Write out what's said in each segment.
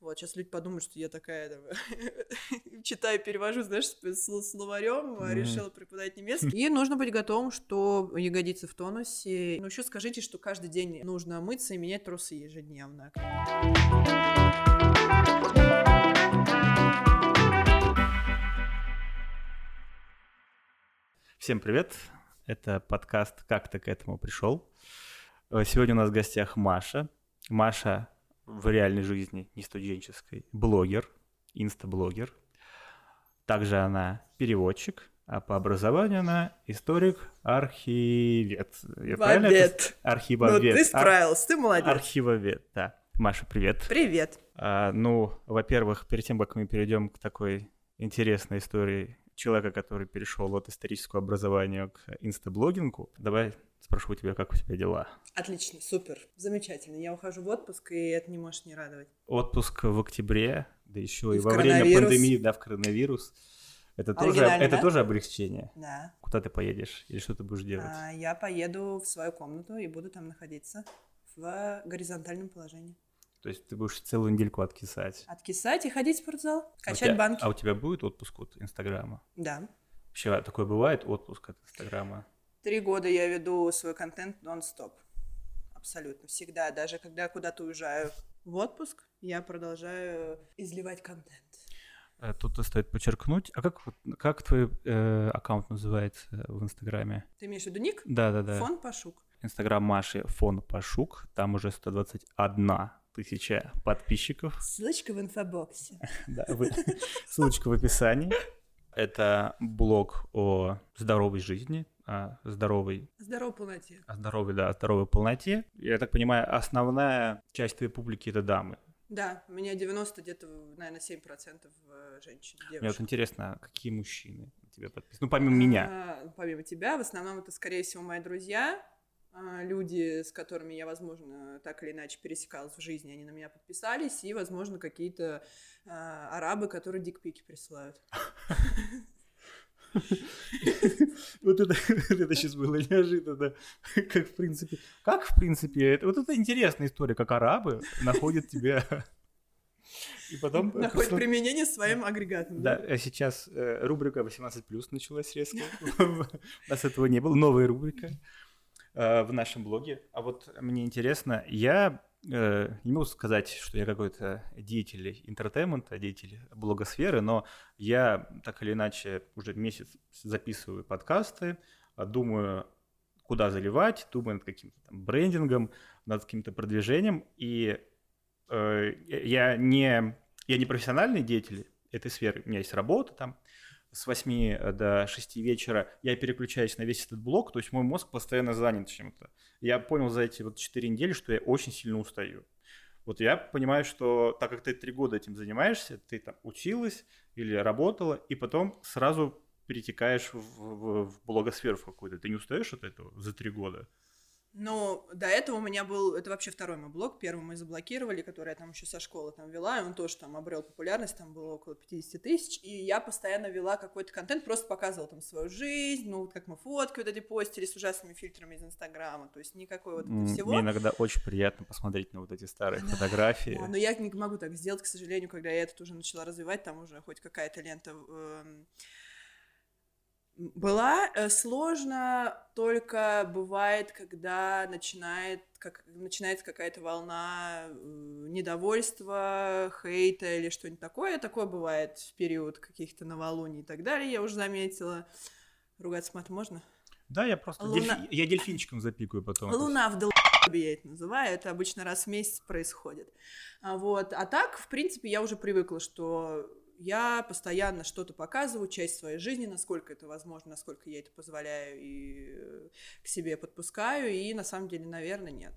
Вот, сейчас люди подумают, что я такая, там, читаю, перевожу, знаешь, с словарем, mm-hmm. решила преподавать немецкий. И нужно быть готовым, что ягодицы в тонусе. Ну, еще скажите, что каждый день нужно мыться и менять трусы ежедневно. Всем привет! Это подкаст «Как ты к этому пришел?». Сегодня у нас в гостях Маша. Маша в реальной жизни, не студенческой, блогер, инстаблогер. Также она переводчик, а по образованию она историк-архивед. Я Вовед. Архивовед. Ну, ты справился, ты молодец. Архивовед, да. Маша, привет. Привет. А, ну, во-первых, перед тем, как мы перейдем к такой интересной истории человека, который перешел от исторического образования к инстаблогингу, давай Спрошу у тебя, как у тебя дела? Отлично, супер, замечательно. Я ухожу в отпуск, и это не может не радовать. Отпуск в октябре, да еще и, и во время пандемии, да, в коронавирус. Это тоже, это да? тоже облегчение. Да. Куда ты поедешь или что ты будешь делать? А, я поеду в свою комнату и буду там находиться в горизонтальном положении. То есть ты будешь целую недельку откисать? Откисать и ходить в спортзал, качать а тебя, банки. А у тебя будет отпуск от Инстаграма? Да. Вообще такое бывает, отпуск от Инстаграма? Три года я веду свой контент нон-стоп. Абсолютно. Всегда. Даже когда куда-то уезжаю в отпуск, я продолжаю изливать контент. Э, тут стоит подчеркнуть. А как, как твой э, аккаунт называется в Инстаграме? Ты имеешь в виду ник? Да, да, да. Фон Пашук. Инстаграм Маши Фон Пашук. Там уже 121 тысяча подписчиков. Ссылочка в инфобоксе. Да, ссылочка в описании. Это блог о здоровой жизни, о здоровой... Здоровой полноте. О здоровой, да, о здоровой полноте. Я так понимаю, основная часть твоей публики — это дамы. Да, у меня 90 где-то, наверное, 7% э, женщин, девушек. Мне вот интересно, какие мужчины тебе подписаны? Ну, помимо меня. А, помимо тебя, в основном это, скорее всего, мои друзья, люди, с которыми я, возможно, так или иначе пересекалась в жизни, они на меня подписались, и, возможно, какие-то а, арабы, которые дикпики присылают. Вот это, это сейчас было неожиданно. Как в принципе, как в принципе, это, вот это интересная история, как арабы находят тебя и потом... Находит применение своим агрегатом. Да, а сейчас э, рубрика 18+, началась резко. У нас этого не было. Новая рубрика э, в нашем блоге. А вот мне интересно, я э, не могу сказать, что я какой-то деятель entertainment а, деятель блогосферы, но я так или иначе уже месяц записываю подкасты, а думаю, куда заливать, думаю над каким-то там брендингом, над каким-то продвижением, и э, я не я не профессиональный деятель этой сферы, у меня есть работа там, с 8 до 6 вечера я переключаюсь на весь этот блок, то есть мой мозг постоянно занят чем-то. Я понял за эти вот 4 недели, что я очень сильно устаю. Вот я понимаю, что так как ты 3 года этим занимаешься, ты там училась или работала, и потом сразу перетекаешь в, в, в блогосферу какую-то. Ты не устаешь от этого за 3 года? Но до этого у меня был, это вообще второй мой блог, первый мы заблокировали, который я там еще со школы там вела, и он тоже там обрел популярность, там было около 50 тысяч, и я постоянно вела какой-то контент, просто показывала там свою жизнь, ну, вот как мы фотки вот эти постили с ужасными фильтрами из Инстаграма, то есть никакой вот этого всего. Мне иногда очень приятно посмотреть на вот эти старые да, фотографии. Да, но я не могу так сделать, к сожалению, когда я это уже начала развивать, там уже хоть какая-то лента... Э, была э, сложно только бывает, когда начинает, как, начинается какая-то волна э, недовольства, хейта или что-нибудь такое. Такое бывает в период каких-то новолуний и так далее, я уже заметила. Ругаться мат можно? Да, я просто Луна... дельфи... я дельфинчиком запикаю потом. Луна в дол... я это называю, это обычно раз в месяц происходит. А вот, а так, в принципе, я уже привыкла, что я постоянно что-то показываю, часть своей жизни, насколько это возможно, насколько я это позволяю и э, к себе подпускаю, и на самом деле, наверное, нет.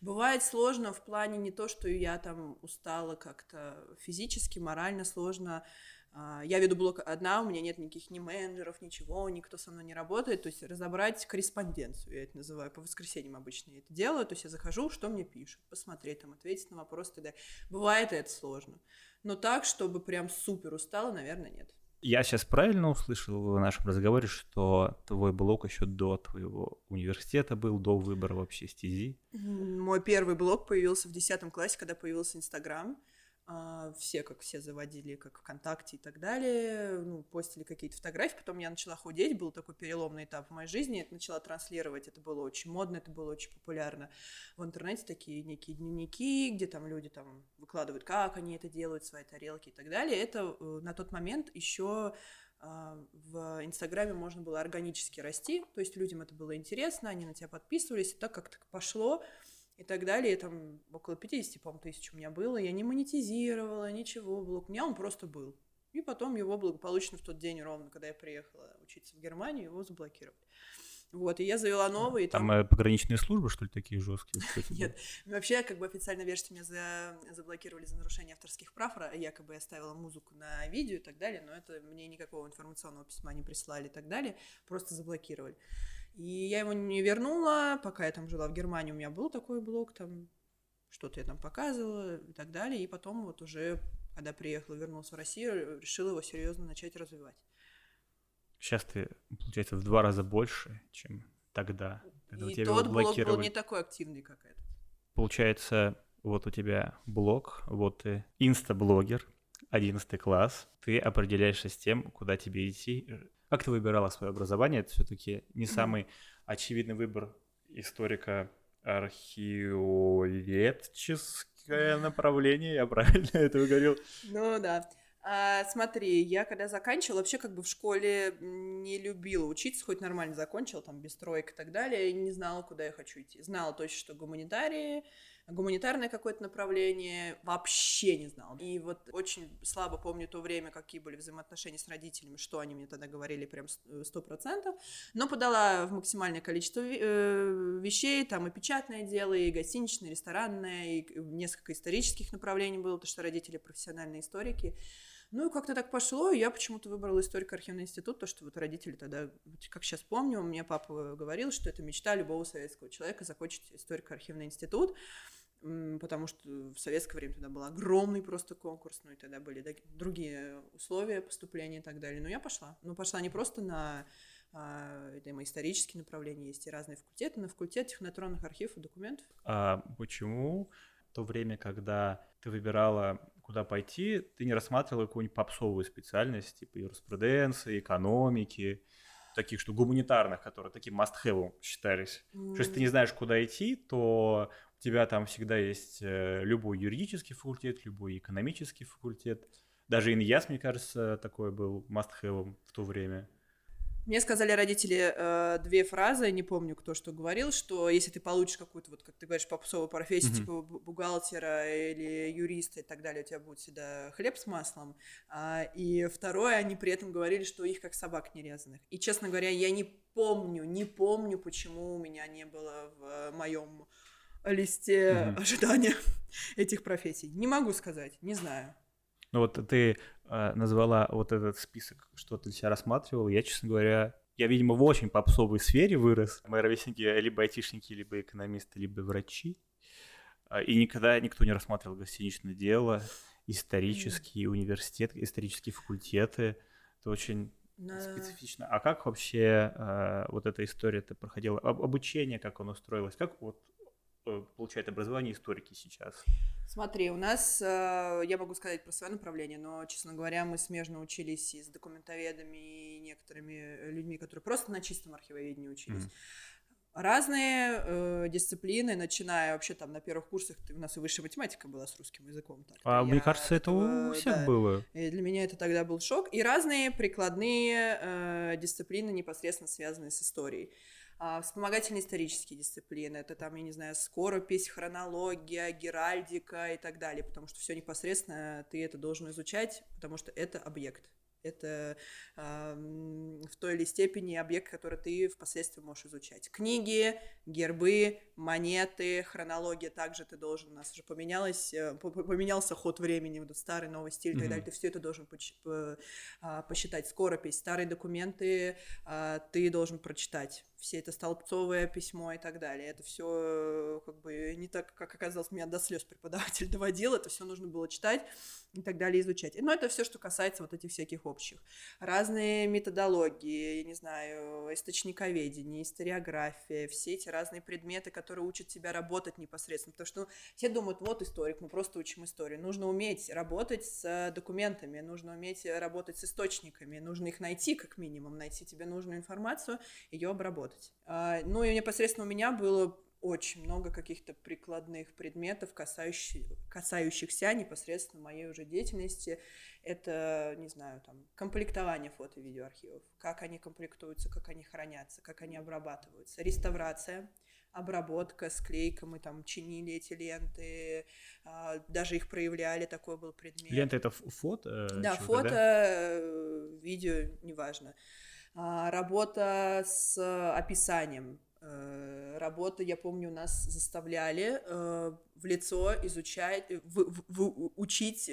Бывает сложно в плане не то, что я там устала как-то физически, морально сложно. А, я веду блог одна, у меня нет никаких ни менеджеров, ничего, никто со мной не работает. То есть разобрать корреспонденцию, я это называю, по воскресеньям обычно я это делаю. То есть я захожу, что мне пишут, посмотреть, там, ответить на так далее. Бывает это сложно. Но так, чтобы прям супер устала, наверное, нет. Я сейчас правильно услышал в нашем разговоре, что твой блог еще до твоего университета был, до выбора вообще стези? Мой первый блог появился в 10 классе, когда появился Инстаграм. А, все, как все заводили, как ВКонтакте и так далее, ну, постили какие-то фотографии, потом я начала худеть, был такой переломный этап в моей жизни, это начала транслировать, это было очень модно, это было очень популярно в интернете, такие некие дневники, где там люди там выкладывают, как они это делают, свои тарелки и так далее, это э, на тот момент еще а, в Инстаграме можно было органически расти, то есть людям это было интересно, они на тебя подписывались, и так как-то пошло, и так далее. Там около 50, по-моему, тысяч у меня было. Я не монетизировала, ничего. Блог у меня он просто был. И потом его благополучно в тот день ровно, когда я приехала учиться в Германию, его заблокировали. Вот, и я завела новый. И там, там э, пограничные службы, что ли, такие жесткие? Нет, вообще, как бы официально версия меня за... заблокировали за нарушение авторских прав, якобы я ставила музыку на видео и так далее, но это мне никакого информационного письма не прислали и так далее, просто заблокировали. И я его не вернула, пока я там жила в Германии, у меня был такой блог, там что-то я там показывала и так далее. И потом вот уже, когда приехала, вернулась в Россию, решила его серьезно начать развивать. Сейчас ты, получается, в два раза больше, чем тогда. Когда и тот блог был не такой активный, как этот. Получается, вот у тебя блог, вот ты инстаблогер, одиннадцатый класс, ты определяешься с тем, куда тебе идти, как ты выбирала свое образование? Это все-таки не самый очевидный выбор историка археолетческое направление, я правильно это говорил? Ну да. А, смотри, я когда заканчивала, вообще как бы в школе не любила учиться, хоть нормально закончила, там без троек и так далее, и не знала, куда я хочу идти. Знала точно, что гуманитарии, гуманитарное какое-то направление вообще не знал. И вот очень слабо помню то время, какие были взаимоотношения с родителями, что они мне тогда говорили прям сто процентов. Но подала в максимальное количество э, вещей, там и печатное дело, и гостиничное, и ресторанное, и несколько исторических направлений было, потому что родители профессиональные историки. Ну и как-то так пошло, я почему-то выбрала историко-архивный институт, то, что вот родители тогда, как сейчас помню, мне папа говорил, что это мечта любого советского человека закончить историко-архивный институт потому что в советское время тогда был огромный просто конкурс, ну и тогда были другие условия поступления и так далее. Но я пошла. Но пошла не просто на а, это и исторические направления, есть и разные факультеты, на факультет технотронных архивов и документов. А почему в то время, когда ты выбирала, куда пойти, ты не рассматривала какую-нибудь попсовую специальность, типа юриспруденции, экономики, таких, что гуманитарных, которые таким must-have считались. Mm. Что если ты не знаешь, куда идти, то тебя там всегда есть э, любой юридический факультет, любой экономический факультет. Даже ИНЯС, мне кажется, такой был must-have в то время. Мне сказали родители э, две фразы, не помню, кто что говорил, что если ты получишь какую-то, вот как ты говоришь, попсовую профессию, mm-hmm. типа бухгалтера или юриста и так далее, у тебя будет всегда хлеб с маслом. А, и второе, они при этом говорили, что их как собак нерезанных. И, честно говоря, я не помню, не помню, почему у меня не было в моем листе mm-hmm. ожидания этих профессий. Не могу сказать, не знаю. Ну вот ты э, назвала вот этот список, что ты себя рассматривал. Я, честно говоря, я, видимо, в очень попсовой сфере вырос. Мои ровесники либо айтишники, либо экономисты, либо врачи. А, и никогда никто не рассматривал гостиничное дело, исторические университеты, исторические факультеты. Это очень да. специфично. А как вообще э, вот эта история-то проходила? Об, обучение, как оно строилось? Как вот Э, получают образование историки сейчас? Смотри, у нас, э, я могу сказать про свое направление, но, честно говоря, мы смежно учились и с документоведами, и некоторыми людьми, которые просто на чистом архивоведении учились. Mm. Разные э, дисциплины, начиная вообще там на первых курсах, у нас и высшая математика была с русским языком. Так а мне кажется, это у всех да, было. И для меня это тогда был шок. И разные прикладные э, дисциплины, непосредственно связанные с историей. А, вспомогательные исторические дисциплины, это там, я не знаю, скоропись, хронология, геральдика и так далее, потому что все непосредственно ты это должен изучать, потому что это объект. Это э, в той или степени объект, который ты впоследствии можешь изучать. Книги, гербы, монеты, хронология также ты должен, у нас уже поменялось, э, поменялся ход времени, вот старый, новый стиль и так далее, ты все это должен а, посчитать. Скоропись, старые документы э, ты должен прочитать все это столбцовое письмо и так далее. Это все как бы не так, как оказалось, меня до слез преподаватель доводил, это все нужно было читать. и так далее изучать. Но это все, что касается вот этих всяких общих. Разные методологии, я не знаю, источниковедение, историография, все эти разные предметы, которые учат тебя работать непосредственно. Потому что ну, все думают, вот историк, мы просто учим историю. Нужно уметь работать с документами, нужно уметь работать с источниками, нужно их найти как минимум, найти тебе нужную информацию, ее обработать. А, ну и непосредственно у меня было очень много каких-то прикладных предметов, касающих, касающихся непосредственно моей уже деятельности. Это, не знаю, там, комплектование фото- и видеоархивов, как они комплектуются, как они хранятся, как они обрабатываются, реставрация, обработка, склейка, мы там чинили эти ленты, а, даже их проявляли, такой был предмет. Лента это фото? Э, да, фото, да? Э, видео, неважно. А, работа с описанием, Э, работа, я помню, нас заставляли э, в лицо изучать, э, в, в, в, учить,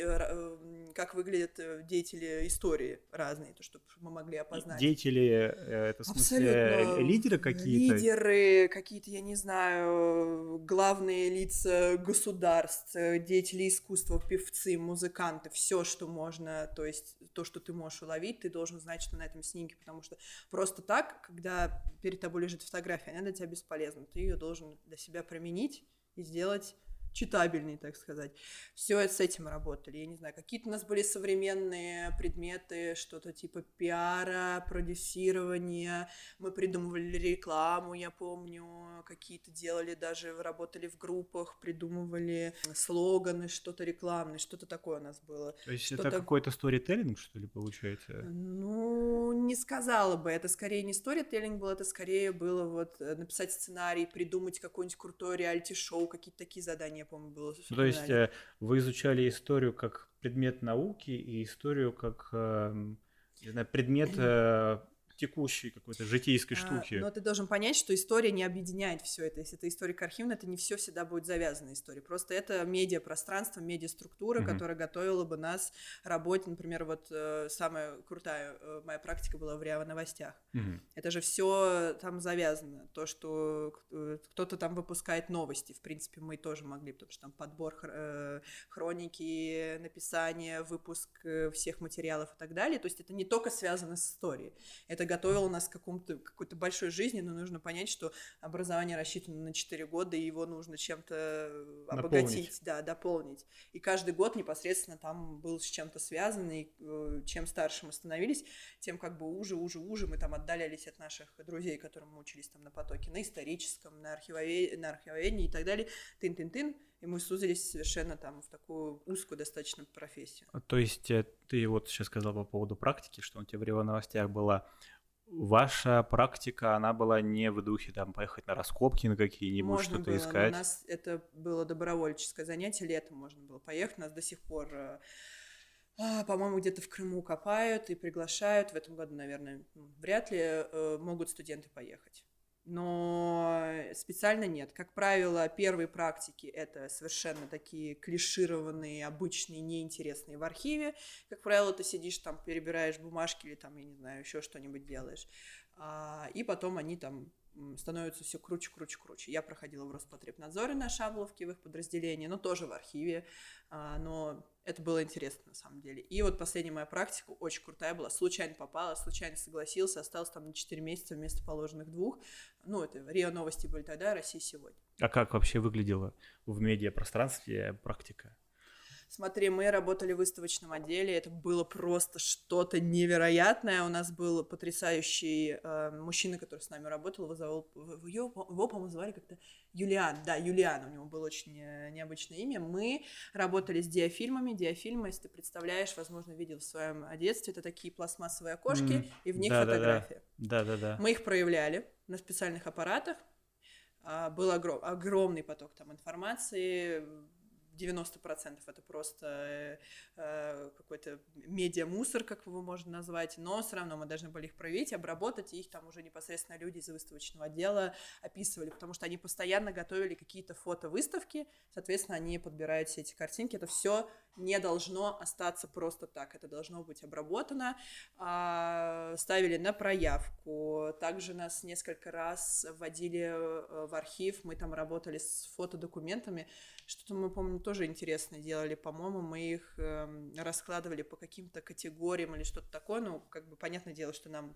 как выглядят деятели истории разные, то, чтобы мы могли опознать. Деятели, это в смысле Абсолютно. лидеры какие-то? Лидеры, какие-то, я не знаю, главные лица государств, деятели искусства, певцы, музыканты, все, что можно, то есть то, что ты можешь уловить, ты должен знать, что на этом снимке, потому что просто так, когда перед тобой лежит фотография, она для тебя бесполезна. Ты ее должен для себя применить и сделать читабельный, так сказать. Все с этим работали. Я не знаю, какие-то у нас были современные предметы, что-то типа пиара, продюсирования. Мы придумывали рекламу, я помню, какие-то делали, даже работали в группах, придумывали слоганы, что-то рекламное, что-то такое у нас было. То есть это какой-то сторителлинг, что ли, получается? Ну, не сказала бы. Это скорее не сторителлинг был, это скорее было вот э, написать сценарий, придумать какой-нибудь крутой реалити-шоу, какие-то такие задания я помню, было. Ну, то есть э, вы изучали историю как предмет науки и историю как, эм, не знаю, предмет э, текущей какой-то житейской а, штуки. Но ты должен понять, что история не объединяет все это. Если это история архивная, это не все всегда будет завязана история. Просто это медиапространство, медиаструктура, mm-hmm. которая готовила бы нас работе. Например, вот э, самая крутая э, моя практика была в РИА новостях. Mm-hmm. Это же все там завязано. То, что э, кто-то там выпускает новости, в принципе, мы тоже могли, потому что там подбор э, хроники, написание, выпуск э, всех материалов и так далее. То есть это не только связано с историей. Это готовил нас к какому-то, какой-то большой жизни, но нужно понять, что образование рассчитано на 4 года, и его нужно чем-то обогатить, дополнить. да, дополнить. И каждый год непосредственно там был с чем-то связан, и э, чем старше мы становились, тем как бы уже, уже, уже мы там отдалялись от наших друзей, которым мы учились там на потоке, на историческом, на, архивовед... на архивоведении и так далее, тын-тын-тын, и мы сузились совершенно там в такую узкую достаточно профессию. То есть э, ты вот сейчас сказал по поводу практики, что у тебя в Рио новостях была ваша практика, она была не в духе там поехать на раскопки на какие-нибудь, что-то искать? у нас это было добровольческое занятие, летом можно было поехать, нас до сих пор э, а, по-моему, где-то в Крыму копают и приглашают. В этом году, наверное, вряд ли э, могут студенты поехать но специально нет. Как правило, первые практики это совершенно такие клишированные, обычные, неинтересные в архиве. Как правило, ты сидишь там, перебираешь бумажки или там, я не знаю, еще что-нибудь делаешь. А, и потом они там становится все круче, круче, круче. Я проходила в Роспотребнадзоре на Шабловке в их подразделении, но тоже в архиве, а, но это было интересно на самом деле. И вот последняя моя практика очень крутая была, случайно попала, случайно согласился, остался там на 4 месяца вместо положенных двух. Ну, это РИА Новости были тогда, Россия сегодня. А как вообще выглядела в медиапространстве практика? Смотри, мы работали в выставочном отделе, это было просто что-то невероятное. У нас был потрясающий э, мужчина, который с нами работал, его, зовут, его, его по-моему, звали как-то Юлиан. Да, Юлиан, у него было очень э, необычное имя. Мы работали с диафильмами. Диафильмы, если ты представляешь, возможно, видел в своем детстве, это такие пластмассовые окошки, mm, и в них да, фотография. Да, да, да. Мы их проявляли на специальных аппаратах. А, был огром, огромный поток там информации, 90% это просто э, э, какой-то медиа-мусор, как его можно назвать, но все равно мы должны были их проявить, обработать, и их там уже непосредственно люди из выставочного отдела описывали, потому что они постоянно готовили какие-то фото-выставки, соответственно, они подбирают все эти картинки, это все не должно остаться просто так, это должно быть обработано, а, ставили на проявку, также нас несколько раз вводили э, в архив, мы там работали с фотодокументами, что-то мы, помню, тоже интересно делали, по-моему, мы их э, раскладывали по каким-то категориям или что-то такое, ну, как бы понятное дело, что нам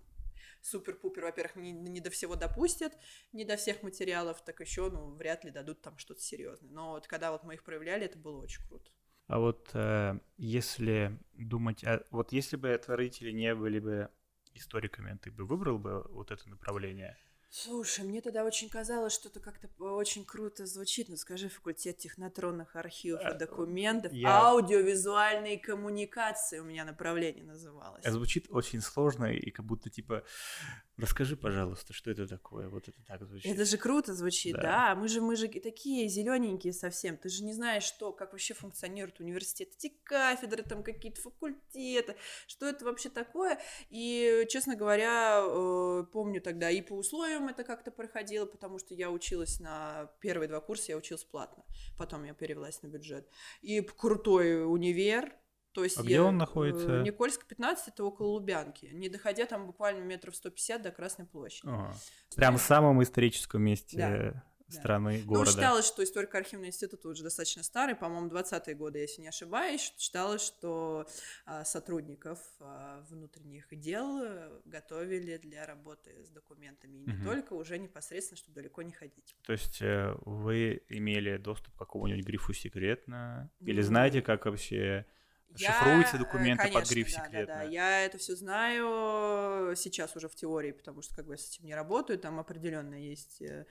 супер-пупер, во-первых, не, не до всего допустят, не до всех материалов, так еще, ну, вряд ли дадут там что-то серьезное. Но вот когда вот мы их проявляли, это было очень круто. А вот э, если думать, а, вот если бы твои родители не были бы историками, ты бы выбрал бы вот это направление? Слушай, мне тогда очень казалось, что это как-то очень круто звучит. Ну, скажи, факультет технотронных архивов и документов, Я... аудиовизуальные коммуникации у меня направление называлось. Это звучит очень сложно и как будто типа Расскажи, пожалуйста, что это такое? Вот это так звучит. Это же круто звучит, да. да. Мы же мы же такие зелененькие совсем. Ты же не знаешь, что, как вообще функционирует университет, эти кафедры, там какие-то факультеты, что это вообще такое. И, честно говоря, э, помню тогда и по условиям это как-то проходило, потому что я училась на первые два курса, я училась платно. Потом я перевелась на бюджет. И крутой универ, то есть а где он находится? Никольск 15, это около Лубянки, не доходя там буквально метров 150 до Красной площади. Ага. Прям в самом историческом месте да. страны, да. города. Ну, считалось, что историко-архивный институт уже достаточно старый, по-моему, 20-е годы, если не ошибаюсь. Считалось, что а, сотрудников а, внутренних дел готовили для работы с документами. И не угу. только, уже непосредственно, чтобы далеко не ходить. То есть э, вы имели доступ к какому-нибудь грифу «секретно»? Или ну, знаете, как вообще Шифруются э, документы конечно, под гриф да, секретно. Да, да, я это все знаю сейчас уже в теории, потому что как бы я с этим не работаю, там определенно есть э,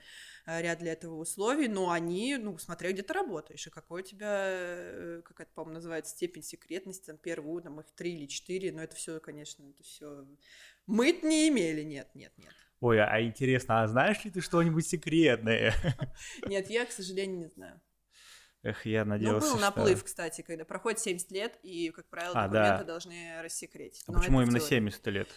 ряд для этого условий, но они, ну, смотря где ты работаешь, и какой у тебя, э, как это, по-моему, называется, степень секретности, там, первую, там, их три или четыре, но это все, конечно, это все мы не имели, нет, нет, нет. Ой, а интересно, а знаешь ли ты что-нибудь секретное? Нет, я, к сожалению, не знаю. Эх, я надеялся, Ну, был наплыв, что... кстати, когда проходит 70 лет, и, как правило, а, документы да. должны рассекретить. А почему именно 70 лет?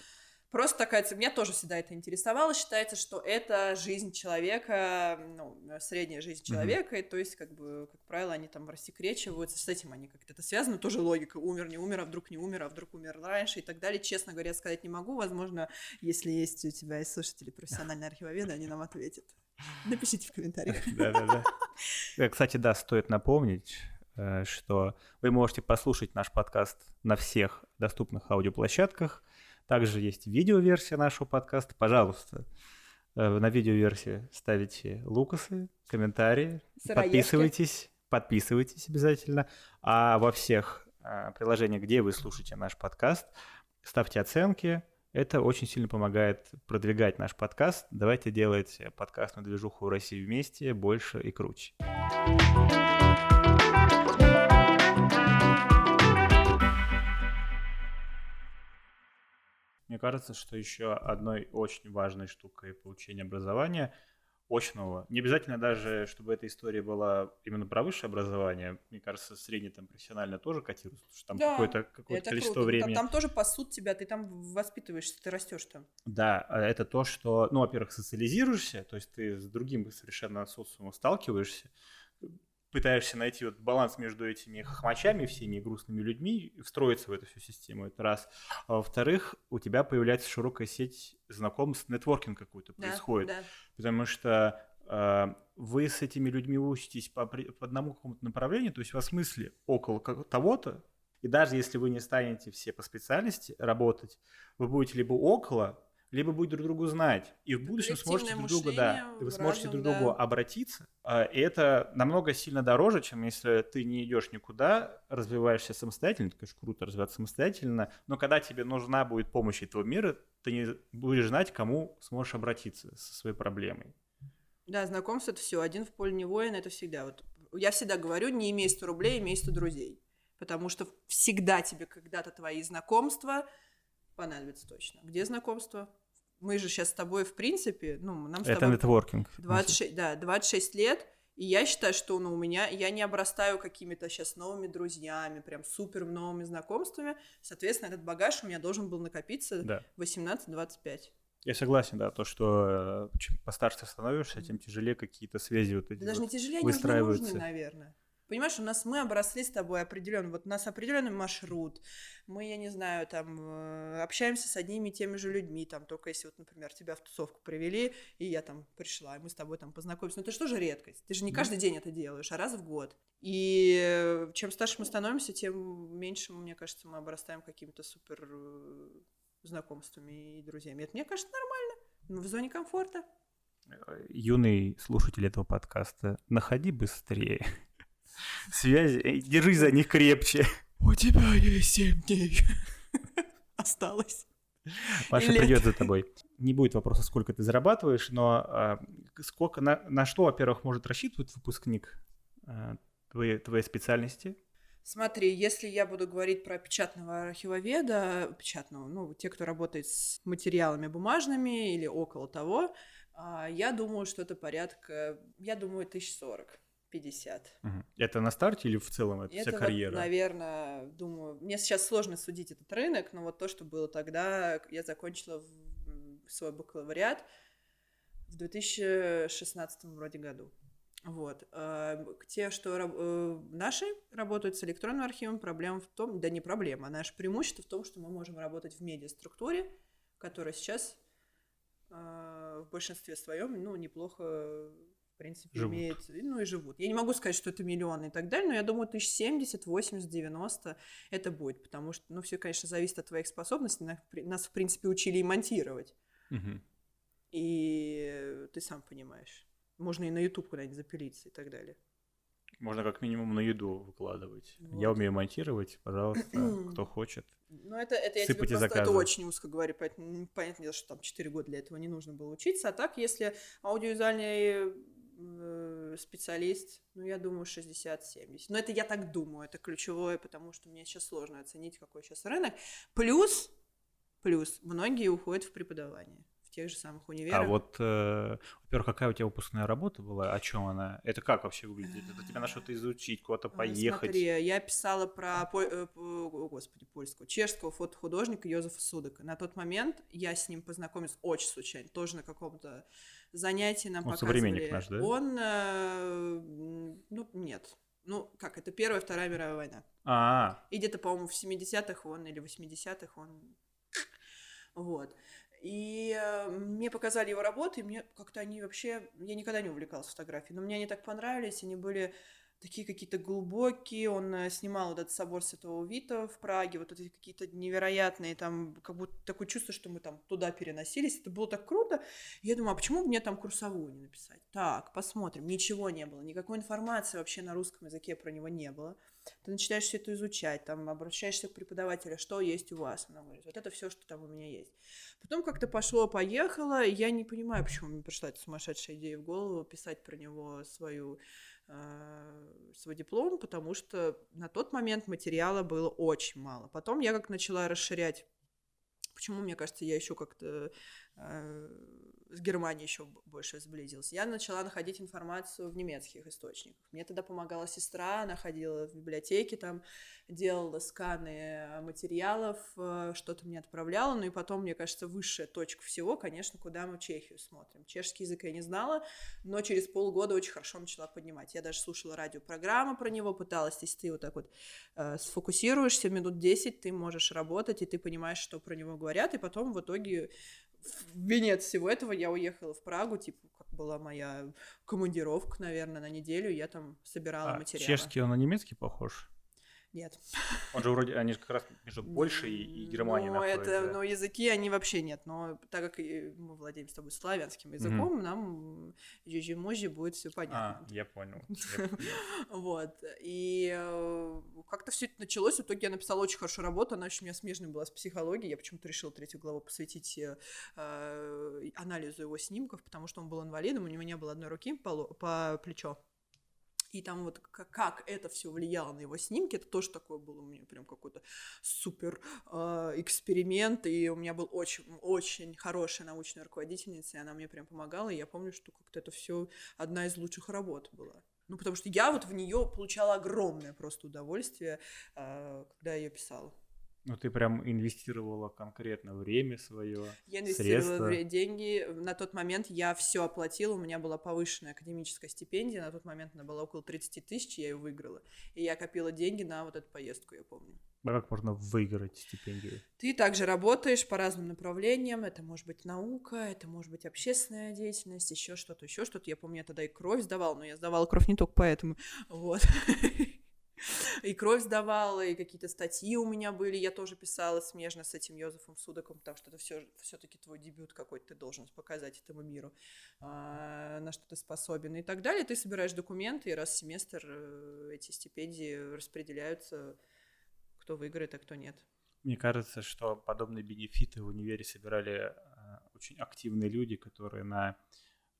Просто такая, меня тоже всегда это интересовало. Считается, что это жизнь человека, ну, средняя жизнь человека, mm-hmm. и то есть, как бы, как правило, они там рассекречиваются, с этим они как-то это связано, тоже логика, умер, не умер, а вдруг не умер, а вдруг умер раньше и так далее. Честно говоря, сказать не могу, возможно, если есть у тебя и слушатели профессиональные архивоведы, они нам ответят. Напишите в комментариях. Да-да-да. Э, кстати, да, стоит напомнить, э, что вы можете послушать наш подкаст на всех доступных аудиоплощадках. Также есть видеоверсия нашего подкаста. Пожалуйста, э, на видеоверсии ставите лукасы, комментарии, Сыроежки. подписывайтесь, подписывайтесь обязательно. А во всех приложениях, где вы слушаете наш подкаст, ставьте оценки, это очень сильно помогает продвигать наш подкаст. Давайте делать подкастную движуху России вместе больше и круче. Мне кажется, что еще одной очень важной штукой получения образования – очного. Не обязательно даже, чтобы эта история была именно про высшее образование. Мне кажется, среднее там профессионально тоже котируется, потому что там да, какое-то, какое количество круто. времени. Там, там тоже пасут тебя, ты там воспитываешься, ты растешь там. Да, а это то, что, ну, во-первых, социализируешься, то есть ты с другим совершенно социумом сталкиваешься, пытаешься найти вот баланс между этими хохмачами, всеми грустными людьми, встроиться в эту всю систему, это раз. А во-вторых, у тебя появляется широкая сеть знакомств, нетворкинг какой-то да, происходит. Да. Потому что э, вы с этими людьми учитесь по, по одному какому-то направлению, то есть у вас мысли около того-то, и даже если вы не станете все по специальности работать, вы будете либо около, либо будете друг другу знать, и в будущем сможете друг друга, да, вы сможете разум, друг другу да. обратиться, а, и это намного сильно дороже, чем если ты не идешь никуда, развиваешься самостоятельно, это, конечно, круто развиваться самостоятельно, но когда тебе нужна будет помощь этого мира, ты не будешь знать, кому сможешь обратиться со своей проблемой. Да, знакомство это все, один в поле не воин, это всегда. Вот я всегда говорю, не имей 100 рублей, имей 100 друзей. Потому что всегда тебе когда-то твои знакомства понадобятся точно. Где знакомство? Мы же сейчас с тобой, в принципе, ну, нам с Это тобой... нетворкинг. 26, да, 26 лет, и я считаю, что ну, у меня, я не обрастаю какими-то сейчас новыми друзьями, прям супер новыми знакомствами. Соответственно, этот багаж у меня должен был накопиться да. 18-25. Я согласен, да, то, что э, чем постарше становишься, тем тяжелее какие-то связи вот эти Даже вот не тяжелее, они уже не нужны, наверное. Понимаешь, у нас мы обросли с тобой определенно, вот у нас определенный маршрут, мы, я не знаю, там, э, общаемся с одними и теми же людьми, там, только если вот, например, тебя в тусовку привели, и я там пришла, и мы с тобой там познакомились, но это же редкость, ты же не каждый день это делаешь, а раз в год. И э, чем старше мы становимся, тем меньше, мне кажется, мы обрастаем какими-то супер э, знакомствами и друзьями. Это, мне кажется, нормально. Мы в зоне комфорта. Юный слушатель этого подкаста, находи быстрее связи, держись за них крепче. У тебя есть семь дней. Осталось. Маша придет за тобой. Не будет вопроса, сколько ты зарабатываешь, но а, сколько на, на что, во-первых, может рассчитывать выпускник а, твоей, твоей специальности? Смотри, если я буду говорить про печатного архивоведа, печатного, ну, те, кто работает с материалами бумажными или около того, а, я думаю, что это порядка, я думаю, тысяч сорок. 50. Угу. Это на старте или в целом это, это вся карьера? Вот, наверное, думаю, мне сейчас сложно судить этот рынок, но вот то, что было тогда, я закончила свой бакалавриат в 2016 вроде году. Вот. А, те, что э, наши работают с электронным архивом, проблема в том, да не проблема, а наше преимущество в том, что мы можем работать в медиаструктуре, которая сейчас а, в большинстве своем, ну, неплохо принципе, живут. имеет, ну и живут. Я не могу сказать, что это миллионы и так далее, но я думаю, тысяч 70, 80, 90 это будет, потому что, ну, все, конечно, зависит от твоих способностей. Нас, в принципе, учили и монтировать. Угу. И ты сам понимаешь. Можно и на YouTube куда-нибудь запилиться и так далее. Можно как минимум на еду выкладывать. Вот. Я умею монтировать, пожалуйста, кто хочет. Ну, это, это я тебе просто, заказы. это очень узко говорю, поэтому понятно, что там 4 года для этого не нужно было учиться. А так, если аудиовизуальный специалист, ну, я думаю, 60-70. Но это я так думаю, это ключевое, потому что мне сейчас сложно оценить, какой сейчас рынок. Плюс, плюс, многие уходят в преподавание в тех же самых универах. А вот, э, во-первых, какая у тебя выпускная работа была? О чем она? Это как вообще выглядит? Это тебе на что-то изучить, куда-то а, поехать? Смотри, я писала про, э, о, господи, польского, чешского фотохудожника Йозефа Судака. На тот момент я с ним познакомилась очень случайно, тоже на каком-то занятии нам Он показывали. современник наш, да? Он, э, ну, нет. Ну, как, это Первая, Вторая мировая война. А, И где-то, по-моему, в 70-х он или 80-х он... Вот. И э, мне показали его работы, и мне как-то они вообще... Я никогда не увлекалась фотографией, но мне они так понравились, они были такие какие-то глубокие. Он э, снимал вот этот собор Святого Вита в Праге, вот эти какие-то невероятные, там, как будто такое чувство, что мы там туда переносились. Это было так круто. Я думаю, а почему мне там курсовую не написать? Так, посмотрим. Ничего не было, никакой информации вообще на русском языке про него не было. Ты начинаешь все это изучать, там, обращаешься к преподавателю, что есть у вас. Она говорит, вот это все, что там у меня есть. Потом как-то пошло-поехало, я не понимаю, почему мне пришла эта сумасшедшая идея в голову писать про него свою Э, свой диплом, потому что на тот момент материала было очень мало. Потом я как начала расширять Почему, мне кажется, я еще как-то э, с Германией еще больше сблизился. Я начала находить информацию в немецких источниках. Мне тогда помогала сестра, она ходила в библиотеке, там делала сканы материалов, э, что-то мне отправляла. Ну и потом, мне кажется, высшая точка всего, конечно, куда мы Чехию смотрим. Чешский язык я не знала, но через полгода очень хорошо начала поднимать. Я даже слушала радиопрограмму про него, пыталась, если ты вот так вот э, сфокусируешься минут 10, ты можешь работать, и ты понимаешь, что про него говорят, и потом в итоге в венец всего этого я уехала в Прагу, типа, как была моя командировка, наверное, на неделю, я там собирала а материалы. Чешский, он на немецкий похож? Нет. Он же вроде, они же как раз между Польшей и, Германией ну. Это, ну, языки, они вообще нет. Но так как мы владеем с тобой славянским языком, mm-hmm. нам жижи будет все понятно. А, я понял. Вот. И э, как-то все это началось. В итоге я написала очень хорошую работу. Она еще у меня смежная была с психологией. Я почему-то решила третью главу посвятить э, анализу его снимков, потому что он был инвалидом, у него не было одной руки по, по плечо. И там вот как это все влияло на его снимки, это тоже такое было у меня прям какой-то супер э, эксперимент, и у меня был очень, очень хорошая научная руководительница, и она мне прям помогала, и я помню, что как-то это все одна из лучших работ была. Ну, потому что я вот в нее получала огромное просто удовольствие, э, когда ее писала. Ну, ты прям инвестировала конкретно время свое. Я инвестировала средства. деньги. На тот момент я все оплатила. У меня была повышенная академическая стипендия. На тот момент она была около 30 тысяч, я ее выиграла. И я копила деньги на вот эту поездку, я помню. А как можно выиграть стипендию? Ты также работаешь по разным направлениям. Это может быть наука, это может быть общественная деятельность, еще что-то, еще что-то. Я помню, я тогда и кровь сдавала, но я сдавала кровь не только поэтому. Вот. И кровь сдавала, и какие-то статьи у меня были. Я тоже писала смежно с этим Йозефом Судаком, потому что это все, все-таки твой дебют какой-то ты должен показать этому миру, а, на что ты способен и так далее. Ты собираешь документы, и раз в семестр э, эти стипендии распределяются, кто выиграет, а кто нет. Мне кажется, что подобные бенефиты в универе собирали э, очень активные люди, которые на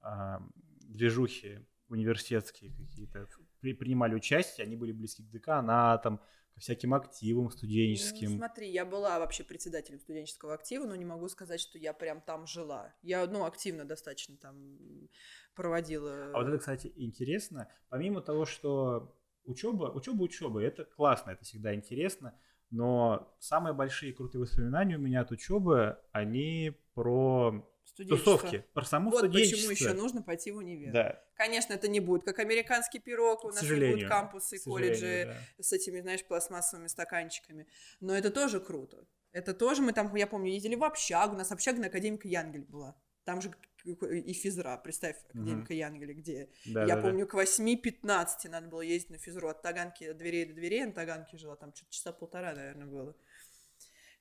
э, движухе университетские какие-то при, принимали участие, они были близки к деканатам, ко всяким активам студенческим. Ну, смотри, я была вообще председателем студенческого актива, но не могу сказать, что я прям там жила. Я, ну, активно достаточно там проводила. А вот это, кстати, интересно. Помимо того, что учеба, учеба, учеба, это классно, это всегда интересно. Но самые большие крутые воспоминания у меня от учебы, они про тусовки, про саму вот почему еще нужно пойти в универ. Да. Конечно, это не будет как американский пирог, у нас не будут кампусы, колледжи да. с этими, знаешь, пластмассовыми стаканчиками. Но это тоже круто. Это тоже мы там, я помню, ездили в общагу, у нас общага на Академика Янгель была. Там же и физра, представь, Академика угу. Янгеля, где да, я да, помню, да. к 8-15 надо было ездить на физру от Таганки, от дверей до дверей, на Таганке жила, там что-то часа полтора, наверное, было.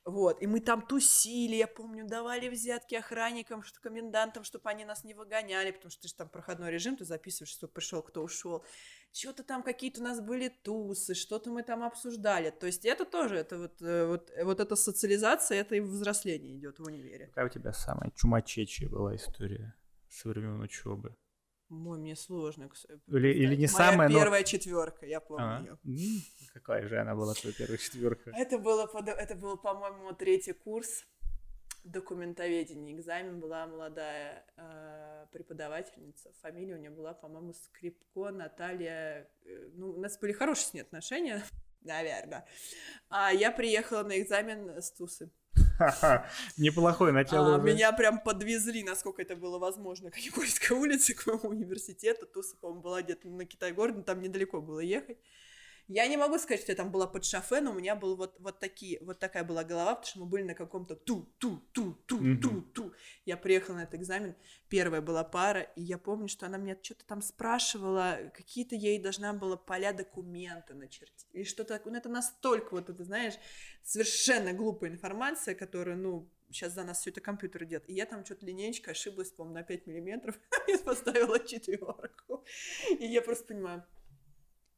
Вот, и мы там тусили, я помню, давали взятки охранникам, что комендантам, чтобы они нас не выгоняли, потому что ты же там проходной режим, ты записываешь, кто пришел, кто ушел. Что-то там какие-то у нас были тусы, что-то мы там обсуждали. То есть это тоже, это вот, э, вот, вот эта социализация, это и взросление идет в универе. Какая у тебя самая чумачечья была история со времен учебы? Мой, мне сложно. Или, или не Моя самая, первая но... четверка, я помню. А, какая же она была, твоя первая четверка? Это было, это был, по-моему, третий курс документоведения. Экзамен была молодая э, преподавательница. Фамилия у нее была, по-моему, Скрипко Наталья. Э, ну, у нас были хорошие с ней отношения, наверное. А я приехала на экзамен с Тусы. Неплохое начало. А, меня прям подвезли, насколько это было возможно, к Никольской улице, к моему университету. Туса, по-моему, была где-то на Китай-городе, там недалеко было ехать. Я не могу сказать, что я там была под шофе, но у меня был вот, вот, такие, вот такая была голова, потому что мы были на каком-то ту-ту-ту-ту-ту-ту. Я приехала на этот экзамен, первая была пара, и я помню, что она меня что-то там спрашивала, какие-то ей должна была поля документа начертить, или что-то такое. Ну, это настолько вот, это, знаешь, совершенно глупая информация, которая, ну, сейчас за нас все это компьютер делает. И я там что-то линейка ошиблась, по-моему, на 5 миллиметров. я поставила четверку. И я просто понимаю,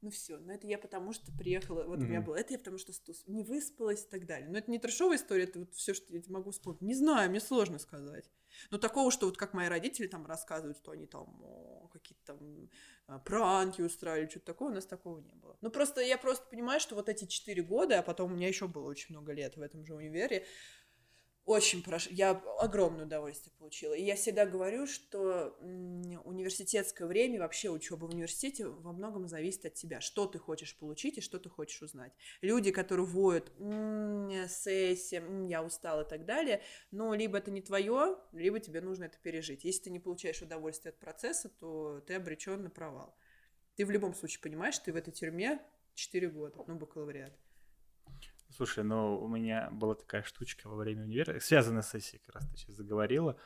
ну все, но это я потому что приехала, вот mm-hmm. у меня было, это я потому что стус, не выспалась и так далее. Но это не трешовая история, это вот все, что я могу вспомнить. Не знаю, мне сложно сказать. Но такого, что вот как мои родители там рассказывают, что они там какие-то там а, пранки устраивали, что-то такое, у нас такого не было. Ну просто я просто понимаю, что вот эти четыре года, а потом у меня еще было очень много лет в этом же универе, очень прош... Я огромное удовольствие получила. И я всегда говорю, что университетское время, вообще учеба в университете во многом зависит от тебя. Что ты хочешь получить и что ты хочешь узнать. Люди, которые воют сессия, я устал и так далее, но либо это не твое, либо тебе нужно это пережить. Если ты не получаешь удовольствие от процесса, то ты обречен на провал. Ты в любом случае понимаешь, ты в этой тюрьме 4 года, ну, бакалавриат. Слушай, ну у меня была такая штучка во время универа, связанная с сессией, как раз ты сейчас заговорила.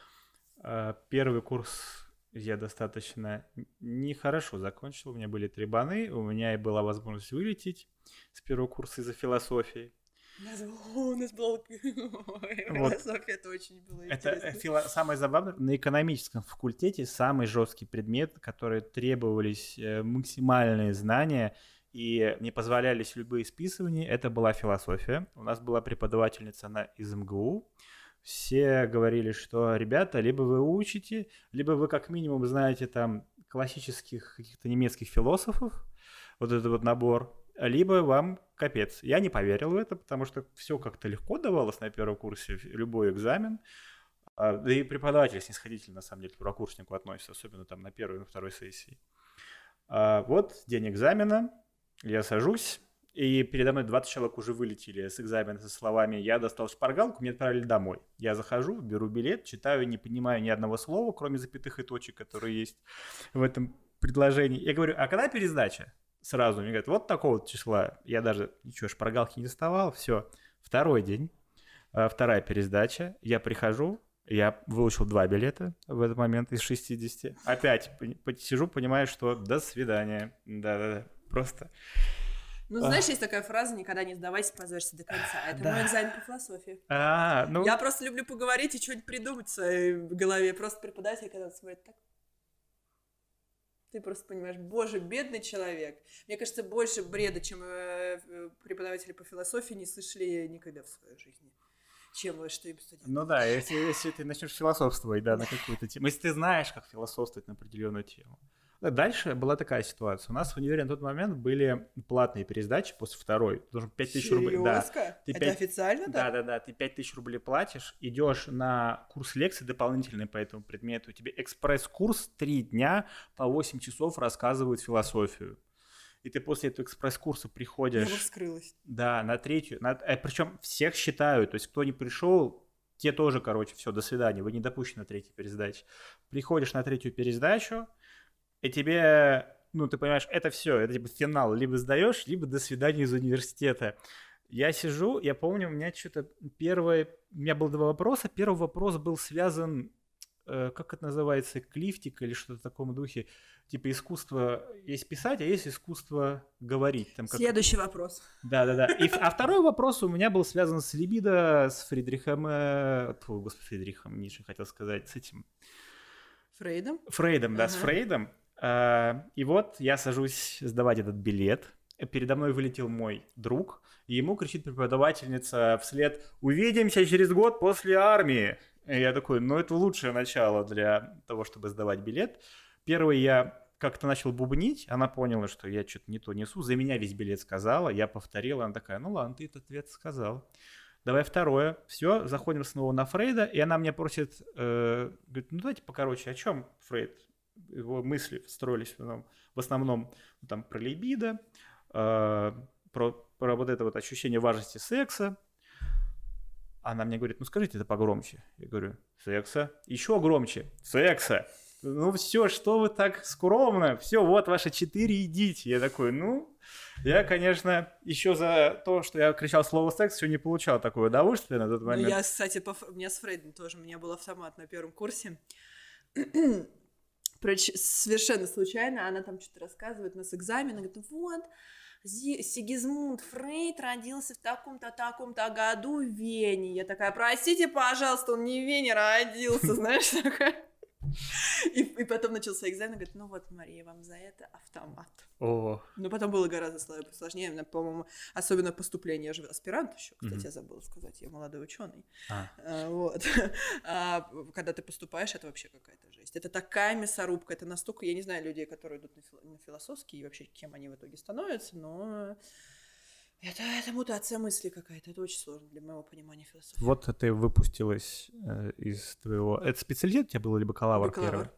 А, первый курс я достаточно нехорошо закончил, у меня были три баны, у меня и была возможность вылететь с первого курса из-за философии. У нас была философия, это очень было интересно. Это самое забавное, на экономическом факультете самый жесткий предмет, который требовались э, максимальные знания – и не позволялись любые списывания. Это была философия. У нас была преподавательница на из МГУ. Все говорили, что, ребята, либо вы учите, либо вы как минимум знаете там классических каких-то немецких философов, вот этот вот набор, либо вам капец. Я не поверил в это, потому что все как-то легко давалось на первом курсе, любой экзамен. А, да и преподаватель снисходительно, на самом деле, к первокурснику относится, особенно там на первой и на второй сессии. А, вот день экзамена, я сажусь, и передо мной 20 человек уже вылетели с экзамена со словами «я достал шпаргалку, меня отправили домой». Я захожу, беру билет, читаю, не понимаю ни одного слова, кроме запятых и точек, которые есть в этом предложении. Я говорю, а когда пересдача? Сразу мне говорят, вот такого числа. Я даже ничего, шпаргалки не доставал, все. Второй день, э, вторая пересдача. Я прихожу, я выучил два билета в этот момент из 60. Опять сижу, понимаю, что до свидания. Да-да-да, просто... Ну, знаешь, есть такая фраза «никогда не сдавайся, позорься до конца». Это Да. мой экзамен по философии. А, ну, Я просто люблю поговорить и что-нибудь придумать в своей голове. Просто преподаватель, когда смотрит так, ты просто понимаешь, боже, бедный человек. Мне кажется, больше бреда, чем э, э, преподаватели по философии не слышали никогда в своей жизни, чем что им студенты. ну да, если, если ты начнешь философствовать, да, на какую-то тему. Если ты знаешь, как философствовать на определенную тему. Да, Дальше была такая ситуация. У нас в универе на тот момент были платные пересдачи после второй. Должен 5000 рублей. Да. Ты Это пять- официально Да, так? да, да, ты 5000 рублей платишь, идешь на курс лекций дополнительный по этому предмету. Тебе экспресс-курс три дня по 8 часов рассказывают философию. И ты после этого экспресс-курса Я приходишь, бы вскрылась. да, на третью, на, причем всех считают, то есть кто не пришел, те тоже, короче, все, до свидания, вы не допущены на третью пересдачу. Приходишь на третью пересдачу, и тебе, ну, ты понимаешь, это все, это типа финал, либо сдаешь, либо до свидания из университета. Я сижу, я помню, у меня что-то первое, у меня было два вопроса. Первый вопрос был связан, э, как это называется, клифтик или что-то в таком духе. Типа искусство есть писать, а есть искусство говорить. Там как- Следующий вопрос. да, да, да. И, а второй вопрос у меня был связан с либидо, с Фридрихом, э, господи, Фридрихом Ницше хотел сказать, с этим Фрейдом? Фрейдом, да, с Ага. Фрейдом. А, и вот я сажусь сдавать этот билет. Передо мной вылетел мой друг, и ему кричит преподавательница вслед «Увидимся через год после армии!» И я такой, ну это лучшее начало для того, чтобы сдавать билет. Первый я как-то начал бубнить, она поняла, что я что-то не то несу, за меня весь билет сказала, я повторил, она такая, ну ладно, ты этот ответ сказал. Давай второе. Все, заходим снова на Фрейда, и она меня просит, э, говорит, ну давайте покороче, о чем Фрейд? Его мысли строились в основном, ну, там про либидо, э, про, про вот это вот ощущение важности секса. Она мне говорит, ну скажите это погромче. Я говорю, секса. Еще громче. Секса. Ну все, что вы так скромно? Все, вот ваши четыре, идите. Я такой, ну, я, конечно, еще за то, что я кричал слово секс, еще не получал такое удовольствие на тот Ну, момент. я, кстати, по... У меня с Фрейдом тоже, у меня был автомат на первом курсе. Прич- Совершенно случайно она там что-то рассказывает, у нас экзамен, говорит, «Ну вот, Сигизмунд Фрейд родился в таком-то, таком-то году в Вене. Я такая, простите, пожалуйста, он не в Вене родился, знаешь, такая. И, и потом начался экзамен, говорит, ну вот, Мария, вам за это автомат. О, Но потом было гораздо сло- сложнее, по-моему, особенно поступление, я же аспирант еще, кстати, Мгм. я забыла сказать, я молодой ученый. а. А, Вот. А когда ты поступаешь, это вообще какая-то жесть. Это такая мясорубка, это настолько, я не знаю людей, которые идут на, фил- на философский, и вообще кем они в итоге становятся, но это, это мутация мысли какая-то, это очень сложно для моего понимания философии. Вот ты выпустилась э, из твоего... Это специалитет у тебя был или бакалавр, Бакалавр. первый?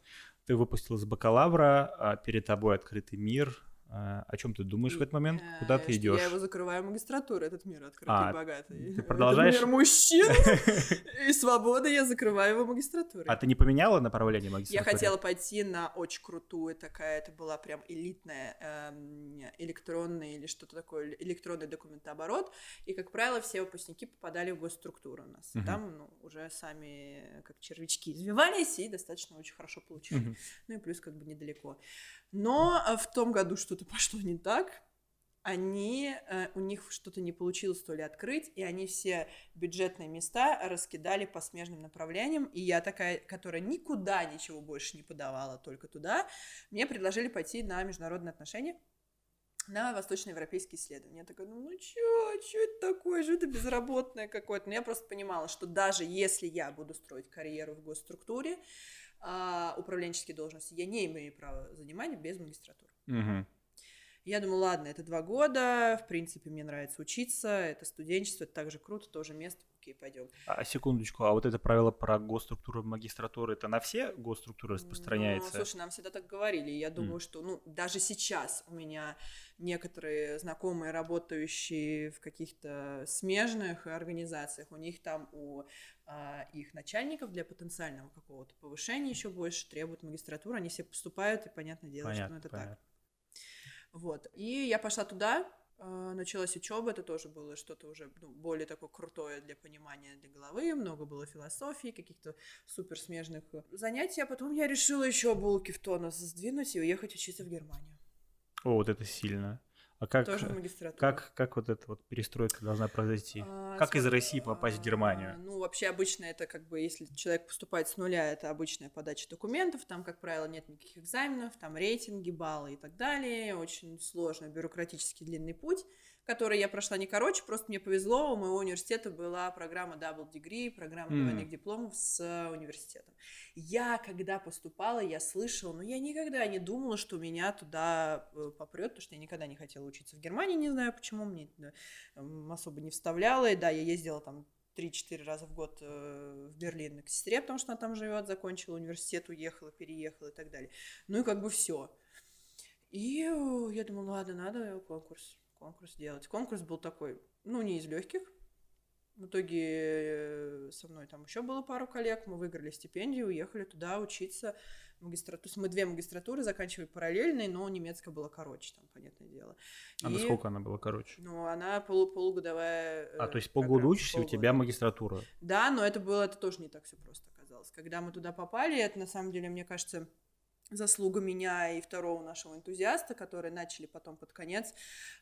Ты выпустилась из бакалавра, а перед тобой открытый мир. А, о чем ты думаешь в этот момент? Куда Э, ты что идешь? Я его закрываю магистратуру, этот мир открытый А, и богатый. ты продолжаешь? Этот мир мужчин и свободы, я закрываю его магистратурой. А ты не поменяла направление Я магистратуры? хотела пойти на очень крутую такая, это была прям элитная эм, электронная или что-то такое, электронный документооборот, и, как правило, все выпускники попадали в госструктуру у нас. Там ну, уже сами как червячки извивались и достаточно очень хорошо получали. Мгм. Ну и плюс как бы недалеко. Но э, в том году что-то пошло не так. Они, э, у них что-то не получилось то ли открыть, и они все бюджетные места раскидали по смежным направлениям. И я такая, которая никуда ничего больше не подавала, только туда, мне предложили пойти на международные отношения на восточноевропейские исследования. Я такая, ну, ну чё, чё это такое, что это безработное какое-то. Но я просто понимала, что даже если я буду строить карьеру в госструктуре, а, управленческие должности я не имею права занимать без магистратуры. Мгм. Я думаю, ладно, это два года, в принципе, мне нравится учиться, это студенчество, это также круто, тоже место, окей, пойдем. А секундочку, а вот это правило про госструктуру магистратуры, это на все госструктуры распространяется? Ну, слушай, нам всегда так говорили, я думаю, mm. что, ну, даже сейчас у меня некоторые знакомые, работающие в каких-то смежных организациях, у них там у а, их начальников для потенциального какого-то повышения еще больше требуют магистратуру, они все поступают, и понятное дело, понятно, что ну, это понятно. так. Вот. И я пошла туда, а, началась учеба, это тоже было что-то уже ну, более такое крутое для понимания, для головы, много было философии, каких-то супер смежных занятий, а потом я решила еще булки в тонус сдвинуть и уехать учиться в Германию. О, вот это сильно. А как, Тоже в магистратуре. Как, как вот эта вот перестройка должна произойти? А, как из России попасть в Германию? А, ну, вообще обычно это как бы, если человек поступает с нуля, это обычная подача документов, там, как правило, нет никаких экзаменов, там рейтинги, баллы и так далее. Очень сложный бюрократический длинный путь который я прошла не короче, просто мне повезло, у моего университета была программа Double Degree, программа mm. двойных дипломов с э, университетом. Я, когда поступала, я слышала, но я никогда не думала, что меня туда э, попрет, потому что я никогда не хотела учиться в Германии, не знаю почему, мне особо не вставляла, и да, я ездила там 3-4 раза в год э, в Берлин к сестре, потому что она там живет, закончила университет, уехала, переехала и так далее. Ну и как бы все. И я думала, ладно, надо конкурс конкурс делать. Конкурс был такой, ну, не из легких. В итоге э, со мной там еще было пару коллег, мы выиграли стипендию, уехали туда учиться магистратуру. То есть мы две магистратуры заканчивали параллельные, но немецкая была короче, там, понятное дело. А И, насколько она была короче? Ну, она полу полугодовая. А, то есть полгода учишься, полгода. у тебя магистратура? Да, но это было, это тоже не так все просто оказалось. Когда мы туда попали, это на самом деле, мне кажется, заслуга меня и второго нашего энтузиаста, которые начали потом под конец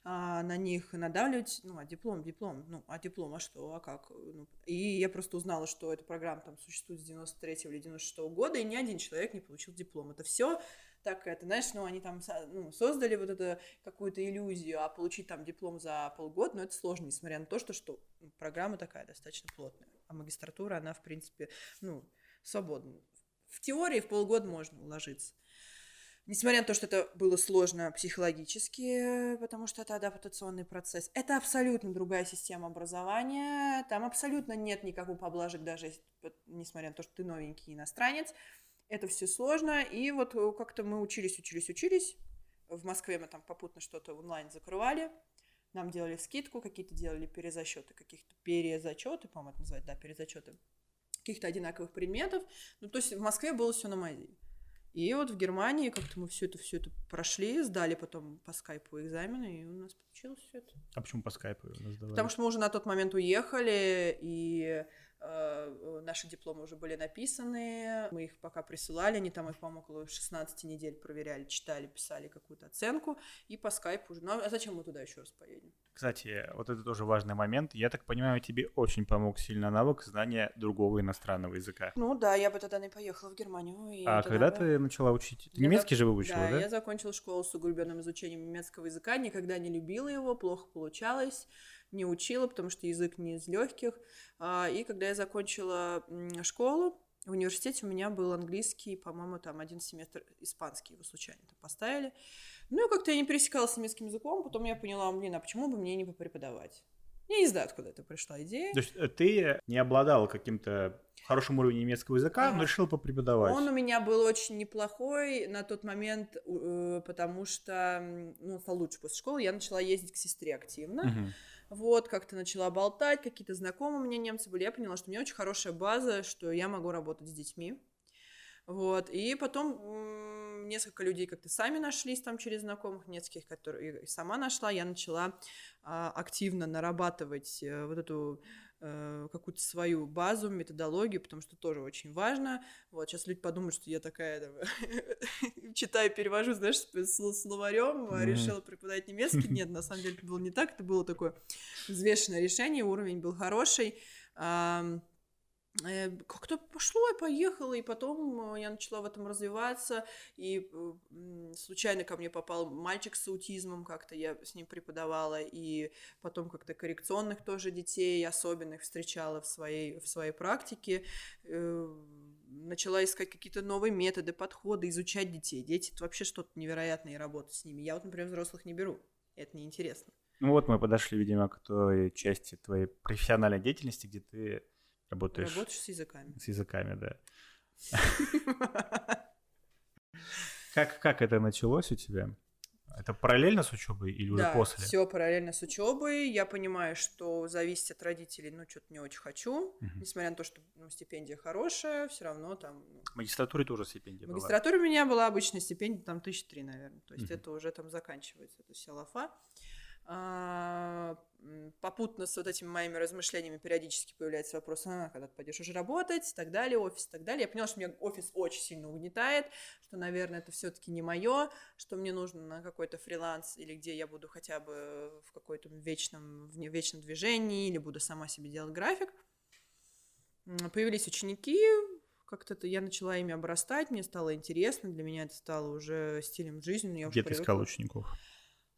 а, на них надавливать, ну, а диплом, диплом, ну, а диплом, а что, а как? Ну, и я просто узнала, что эта программа там существует с 93 или 96 -го года, и ни один человек не получил диплом. Это все так это, знаешь, ну, они там ну, создали вот эту какую-то иллюзию, а получить там диплом за полгода, ну, это сложно, несмотря на то, что, что программа такая достаточно плотная, а магистратура, она, в принципе, ну, свободна в теории в полгода можно уложиться. Несмотря на то, что это было сложно психологически, потому что это адаптационный процесс, это абсолютно другая система образования, там абсолютно нет никакого поблажек, даже несмотря на то, что ты новенький иностранец, это все сложно, и вот как-то мы учились, учились, учились, в Москве мы там попутно что-то онлайн закрывали, нам делали скидку, какие-то делали перезачеты, каких-то перезачеты, по-моему, это называют, да, перезачеты каких-то одинаковых предметов. Ну, то есть в Москве было все на мази. И вот в Германии как-то мы все это, все это прошли, сдали потом по скайпу экзамены, и у нас получилось все это. А почему по скайпу у нас Потому что мы уже на тот момент уехали, и наши дипломы уже были написаны, мы их пока присылали, они там их, по-моему, около 16 недель проверяли, читали, писали какую-то оценку, и по скайпу уже. Ну, а зачем мы туда еще раз поедем? Кстати, вот это тоже важный момент. Я так понимаю, тебе очень помог сильно навык знания другого иностранного языка. Ну да, я бы тогда не поехала в Германию. а когда бы... ты начала учить? Ты я немецкий же выучила, да, да? я закончила школу с углубленным изучением немецкого языка, никогда не любила его, плохо получалось не учила, потому что язык не из легких. А, и когда я закончила школу, в университете у меня был английский, по-моему, там один семестр испанский его случайно там поставили. Ну как-то я не пересекалась с немецким языком, потом я поняла, блин, а почему бы мне не попреподавать? Я не знаю, откуда это пришла идея. То есть э, ты не обладала каким-то хорошим уровнем немецкого языка, но решил попреподавать. Он у меня был очень неплохой на тот момент, э, потому что, ну, стал лучше после школы, я начала ездить к сестре активно. Угу. Вот, как-то начала болтать, какие-то знакомые у меня немцы были. Я поняла, что у меня очень хорошая база, что я могу работать с детьми. Вот, и потом несколько людей как-то сами нашлись там через знакомых, нескольких, которые и сама нашла. Я начала а, активно нарабатывать а, вот эту Э, какую-то свою базу, методологию, потому что тоже очень важно. Вот сейчас люди подумают, что я такая там, читаю, перевожу, знаешь, с словарем, mm-hmm. решила преподавать немецкий. Нет, на самом деле это было не так, это было такое взвешенное решение, уровень был хороший. Э, как-то пошло и поехало, и потом э, я начала в этом развиваться, и э, случайно ко мне попал мальчик с аутизмом, как-то я с ним преподавала, и потом как-то коррекционных тоже детей особенных встречала в своей, в своей практике, начала искать какие-то новые методы, подходы, изучать детей. Дети — это вообще что-то невероятное, и работать с ними. Я вот, например, взрослых не беру, это неинтересно. Ну вот мы подошли, видимо, к той части твоей профессиональной деятельности, где ты Работаешь, Работаешь с языками. С языками, да. Как, как это началось у тебя? Это параллельно с учебой или уже да, после? Все параллельно с учебой. Я понимаю, что зависеть от родителей, ну, что-то не очень хочу. Угу. Несмотря на то, что ну, стипендия хорошая, все равно там. Ну, в магистратуре тоже стипендия. В магистратуре у меня была обычная стипендия, там тысяч три, наверное. То есть угу. это уже там заканчивается, это вся лафа. А, попутно с вот этими моими размышлениями периодически появляется вопрос, а, когда ты пойдешь уже работать, и так далее, офис, и так далее. Я поняла, что меня офис очень сильно угнетает, что, наверное, это все-таки не мое, что мне нужно на какой-то фриланс или где я буду хотя бы в какой-то вечном, в вечном движении или буду сама себе делать график. Появились ученики, как-то я начала ими обрастать, мне стало интересно, для меня это стало уже стилем жизни. Я Где ты искала учеников?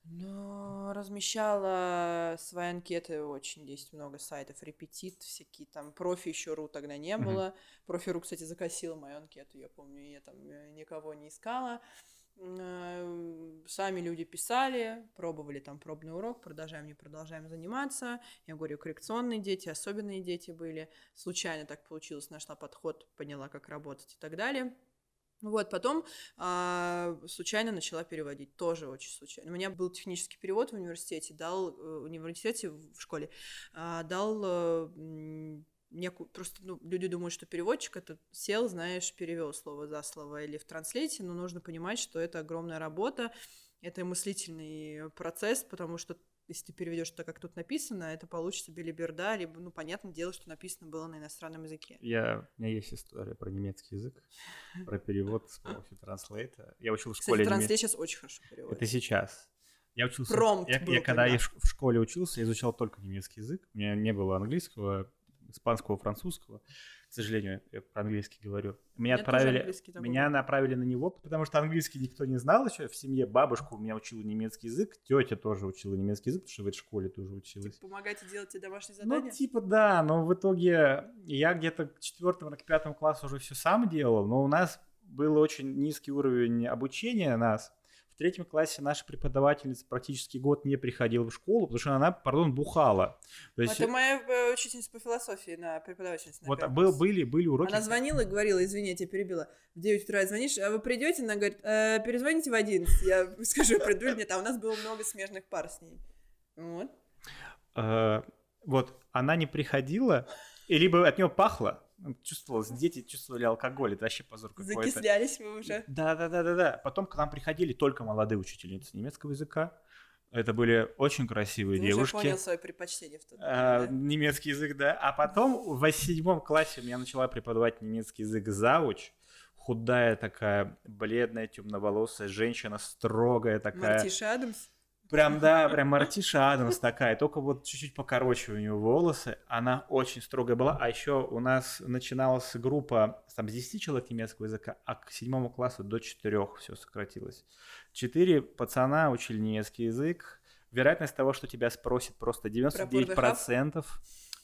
Ну, размещала свои анкеты очень, есть много сайтов, репетит, всякие там, профи еще ру тогда не было. Uh-huh. Профи ру, кстати, закосила мою анкету, я помню, я там э, никого не искала. Э, сами люди писали, пробовали там пробный урок, продолжаем, не продолжаем заниматься. Я говорю, коррекционные дети, особенные дети были. Случайно так получилось, нашла подход, поняла, как работать и так далее. Вот, потом а, случайно начала переводить, тоже очень случайно. У меня был технический перевод в университете, дал, э, в университете, в школе, а, дал а, некую, просто, ну, люди думают, что переводчик это сел, знаешь, перевел слово за слово или в транслейте, но нужно понимать, что это огромная работа, это мыслительный процесс, потому что если ты переведешь так, как тут написано, это получится билиберда, либо, ну, понятное дело, что написано было на иностранном языке. Я, у меня есть история про немецкий язык, про перевод с помощью транслейта. Я учил в школе... Кстати, транслейт сейчас очень хорошо переводит. Это сейчас. Я учился... Промпт я, я когда я в школе учился, я изучал только немецкий язык. У меня не было английского, испанского, французского к сожалению, я по-английски говорю. Меня отправили, меня направили на него, потому что английский никто не знал еще в семье. Бабушка у меня учила немецкий язык, тетя тоже учила немецкий язык, потому что в этой школе тоже училась. Типа, помогайте делать тебе домашние ну, задания? Ну, типа, да, но в итоге я где-то к четвертому, к пятому классу уже все сам делал, но у нас был очень низкий уровень обучения нас, в третьем классе наша преподавательница практически год не приходила в школу, потому что она, пардон, бухала. То есть... Это моя э, учительница по философии на преподавательница. На вот был, были, были уроки. Она звонила и говорила, извини, я тебя перебила. В 9 утра звонишь, а вы придете? Она говорит, э, перезвоните в 11. Я скажу, приду или нет. А у нас было много смежных пар с ней. Вот. Э, вот, она не приходила, и либо от нее пахло, чувствовалось, дети чувствовали алкоголь, это вообще позор какой-то. Закислялись вы уже. Да, да, да, да, да. Потом к нам приходили только молодые учительницы немецкого языка. Это были очень красивые Ты девушки. Я понял свое предпочтение в тот а, да? Немецкий язык, да. А потом в седьмом классе я начала преподавать немецкий язык зауч. Худая такая, бледная, темноволосая женщина, строгая такая. Мартиша Адамс? Прям, да, прям Мартиша Адамс такая, только вот чуть-чуть покороче у нее волосы. Она очень строгая была. А еще у нас начиналась группа там, с 10 человек немецкого языка, а к седьмому классу до 4 все сократилось. Четыре пацана учили немецкий язык. Вероятность того, что тебя спросит просто 99%.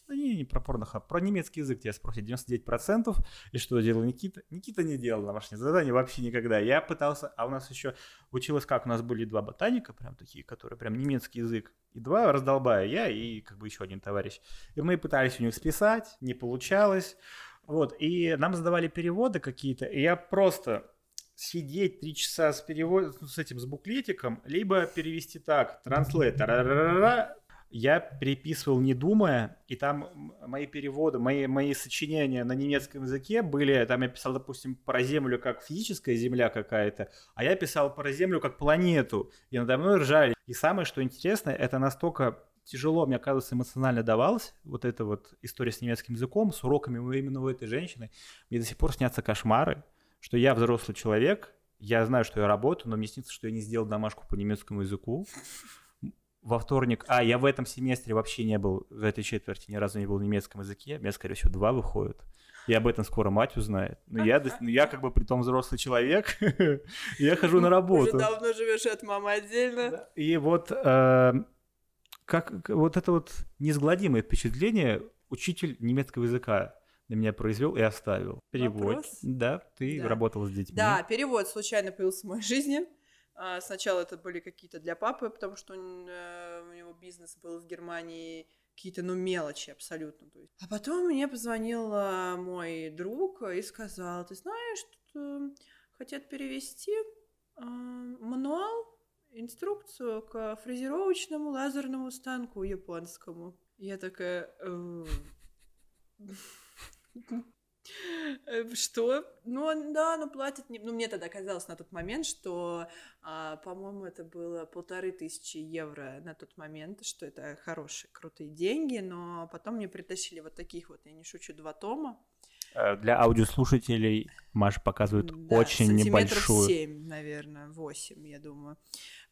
Да не, не про порнохаб, про немецкий язык тебя спросят 99%. И что делал Никита? Никита не делал домашнее задание вообще никогда. Я пытался, а у нас еще училось как? У нас были два ботаника, прям такие, которые прям немецкий язык. И два раздолбая, я и как бы еще один товарищ. И мы пытались у них списать, не получалось. Вот, и нам задавали переводы какие-то, и я просто сидеть три часа с переводом, с этим, с буклетиком, либо перевести так, транслейтер, я переписывал не думая, и там мои переводы, мои, мои сочинения на немецком языке были, там я писал, допустим, про Землю как физическая Земля какая-то, а я писал про Землю как планету, и надо мной ржали. И самое, что интересно, это настолько тяжело, мне кажется, эмоционально давалось, вот эта вот история с немецким языком, с уроками именно у этой женщины, мне до сих пор снятся кошмары, что я взрослый человек, я знаю, что я работаю, но мне снится, что я не сделал домашку по немецкому языку, во вторник... А, я в этом семестре вообще не был, в этой четверти ни разу не был в немецком языке. У меня, скорее всего, два выходят. И об этом скоро мать узнает. Но я, ну, я как бы при том взрослый человек, я хожу на работу. Уже давно живешь от мамы отдельно. И вот э, как вот это вот неизгладимое впечатление учитель немецкого языка на меня произвел и оставил. Перевод. Вопрос? Да, ты да. работала с детьми. Да, перевод случайно появился в моей жизни. А, сначала это были какие-то для папы, потому что э, у него бизнес был в Германии, какие-то, ну, мелочи абсолютно. То есть. А потом мне позвонил мой друг и сказал, ты знаешь, что хотят перевести э, мануал, инструкцию к фрезеровочному лазерному станку японскому. Я такая... Э, что? Ну, да, ну платят... Не... Ну, мне тогда казалось на тот момент, что, а, по-моему, это было полторы тысячи евро на тот момент, что это хорошие, крутые деньги, но потом мне притащили вот таких вот, я не шучу, два тома. Э, для аудиослушателей Маша показывает да, очень небольшую... 7, наверное, 8, я думаю.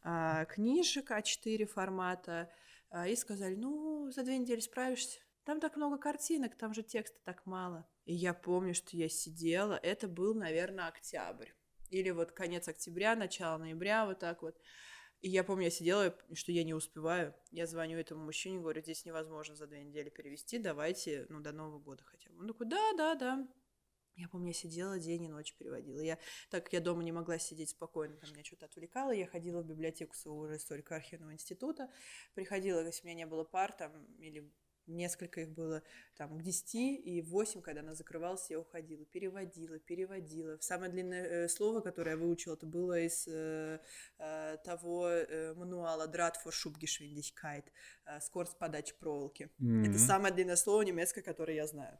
А, книжек А4 формата. А, и сказали, ну, за две недели справишься. Там так много картинок, там же текста так мало. И я помню, что я сидела, это был, наверное, октябрь. Или вот конец октября, начало ноября, вот так вот. И я помню, я сидела, что я не успеваю. Я звоню этому мужчине, говорю, здесь невозможно за две недели перевести, давайте, ну, до Нового года хотя бы. Он такой, да, да, да. Я помню, я сидела день и ночь переводила. Я, так как я дома не могла сидеть спокойно, там меня что-то отвлекало, я ходила в библиотеку своего уже историко-архивного института, приходила, если у меня не было пар там, или несколько их было там к 10 и 8, когда она закрывалась, я уходила, переводила, переводила. Самое длинное э, слово, которое я выучила, это было из э, э, того э, мануала «Драт for Schubgeschwindigkeit», э, скорость подачи проволоки. Mm-hmm. Это самое длинное слово немецкое, которое я знаю.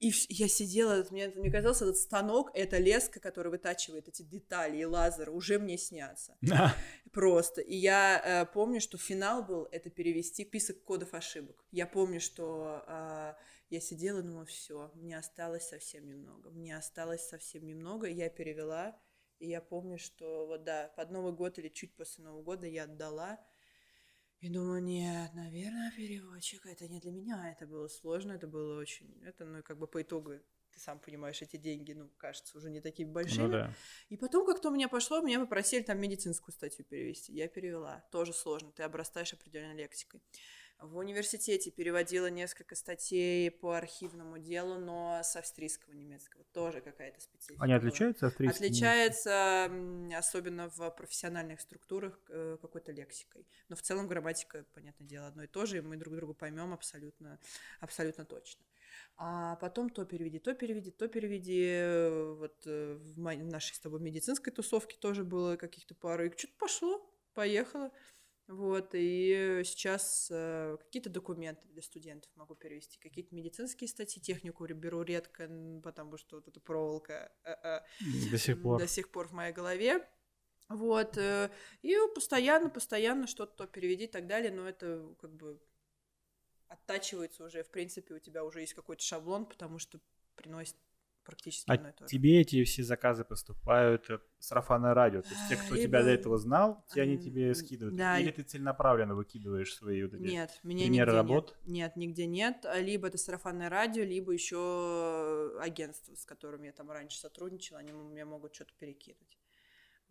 И я сидела, мне, мне казалось, этот станок, эта леска, которая вытачивает эти детали и лазер, уже мне снятся. Просто. И я э, помню, что финал был, это перевести список кодов ошибок. Я помню, что э, я сидела и думала, все, мне осталось совсем немного. Мне осталось совсем немного, я перевела. И я помню, что вот да, под Новый год или чуть после Нового года я отдала. И думаю, нет, наверное, переводчик это не для меня, это было сложно, это было очень, это, ну, как бы по итогу, ты сам понимаешь, эти деньги, ну, кажется, уже не такими большими. Ну, да. И потом как-то у меня пошло, меня попросили там медицинскую статью перевести, я перевела, тоже сложно, ты обрастаешь определенной лексикой. В университете переводила несколько статей по архивному делу, но с австрийского немецкого. Тоже какая-то специфика. Они отличаются австрийским? Отличается, особенно в профессиональных структурах, э, какой-то лексикой. Но в целом грамматика, понятное дело, одно и то же, и мы друг друга поймем абсолютно, абсолютно точно. А потом то переведи, то переведи, то переведи. Вот э, в нашей с тобой медицинской тусовке тоже было каких-то пару. И что-то пошло, поехало. Вот, и сейчас э, какие-то документы для студентов могу перевести, какие-то медицинские статьи, технику беру редко, потому что вот эта проволока э, э, до сих пор, до сих пор в моей голове. Вот, э, и постоянно, постоянно что-то переведи и так далее, но это как бы оттачивается уже, в принципе, у тебя уже есть какой-то шаблон, потому что приносит практически а одно и то же. тебе эти все заказы поступают э, сарафанное радио? То есть те, кто Либо... тебя до этого знал, те они тебе скидывают? Да. Или ты целенаправленно выкидываешь свои вот эти нет, меня примеры работ? Нет. нет, нигде нет. Либо это сарафанное радио, либо еще агентство, с которым я там раньше сотрудничала, они мне могут что-то перекинуть.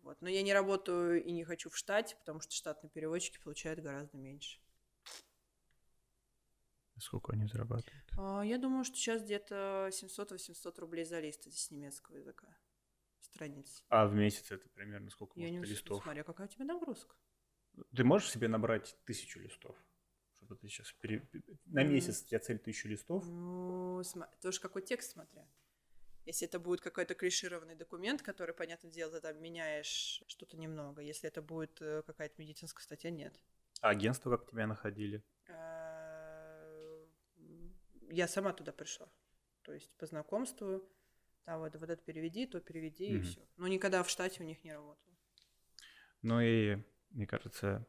Вот. Но я не работаю и не хочу в штате, потому что штатные переводчики получают гораздо меньше. Сколько они зарабатывают? А, я думаю, что сейчас где-то 700-800 рублей за лист с немецкого языка. Страниц. А в месяц это примерно сколько я не листов? Смотря какая у тебя нагрузка. Ты можешь себе набрать тысячу листов? Чтобы ты сейчас пере... На месяц у тебя цель тысячу листов? Ну, см... тоже какой текст смотря. Если это будет какой-то клишированный документ, который, понятное дело, ты там меняешь что-то немного. Если это будет э, какая-то медицинская статья, нет. А агентство как тебя находили? Я сама туда пришла. То есть по знакомству, там вот, вот это переведи, то переведи, mm-hmm. и все. Но никогда в штате у них не работала. Ну и, мне кажется,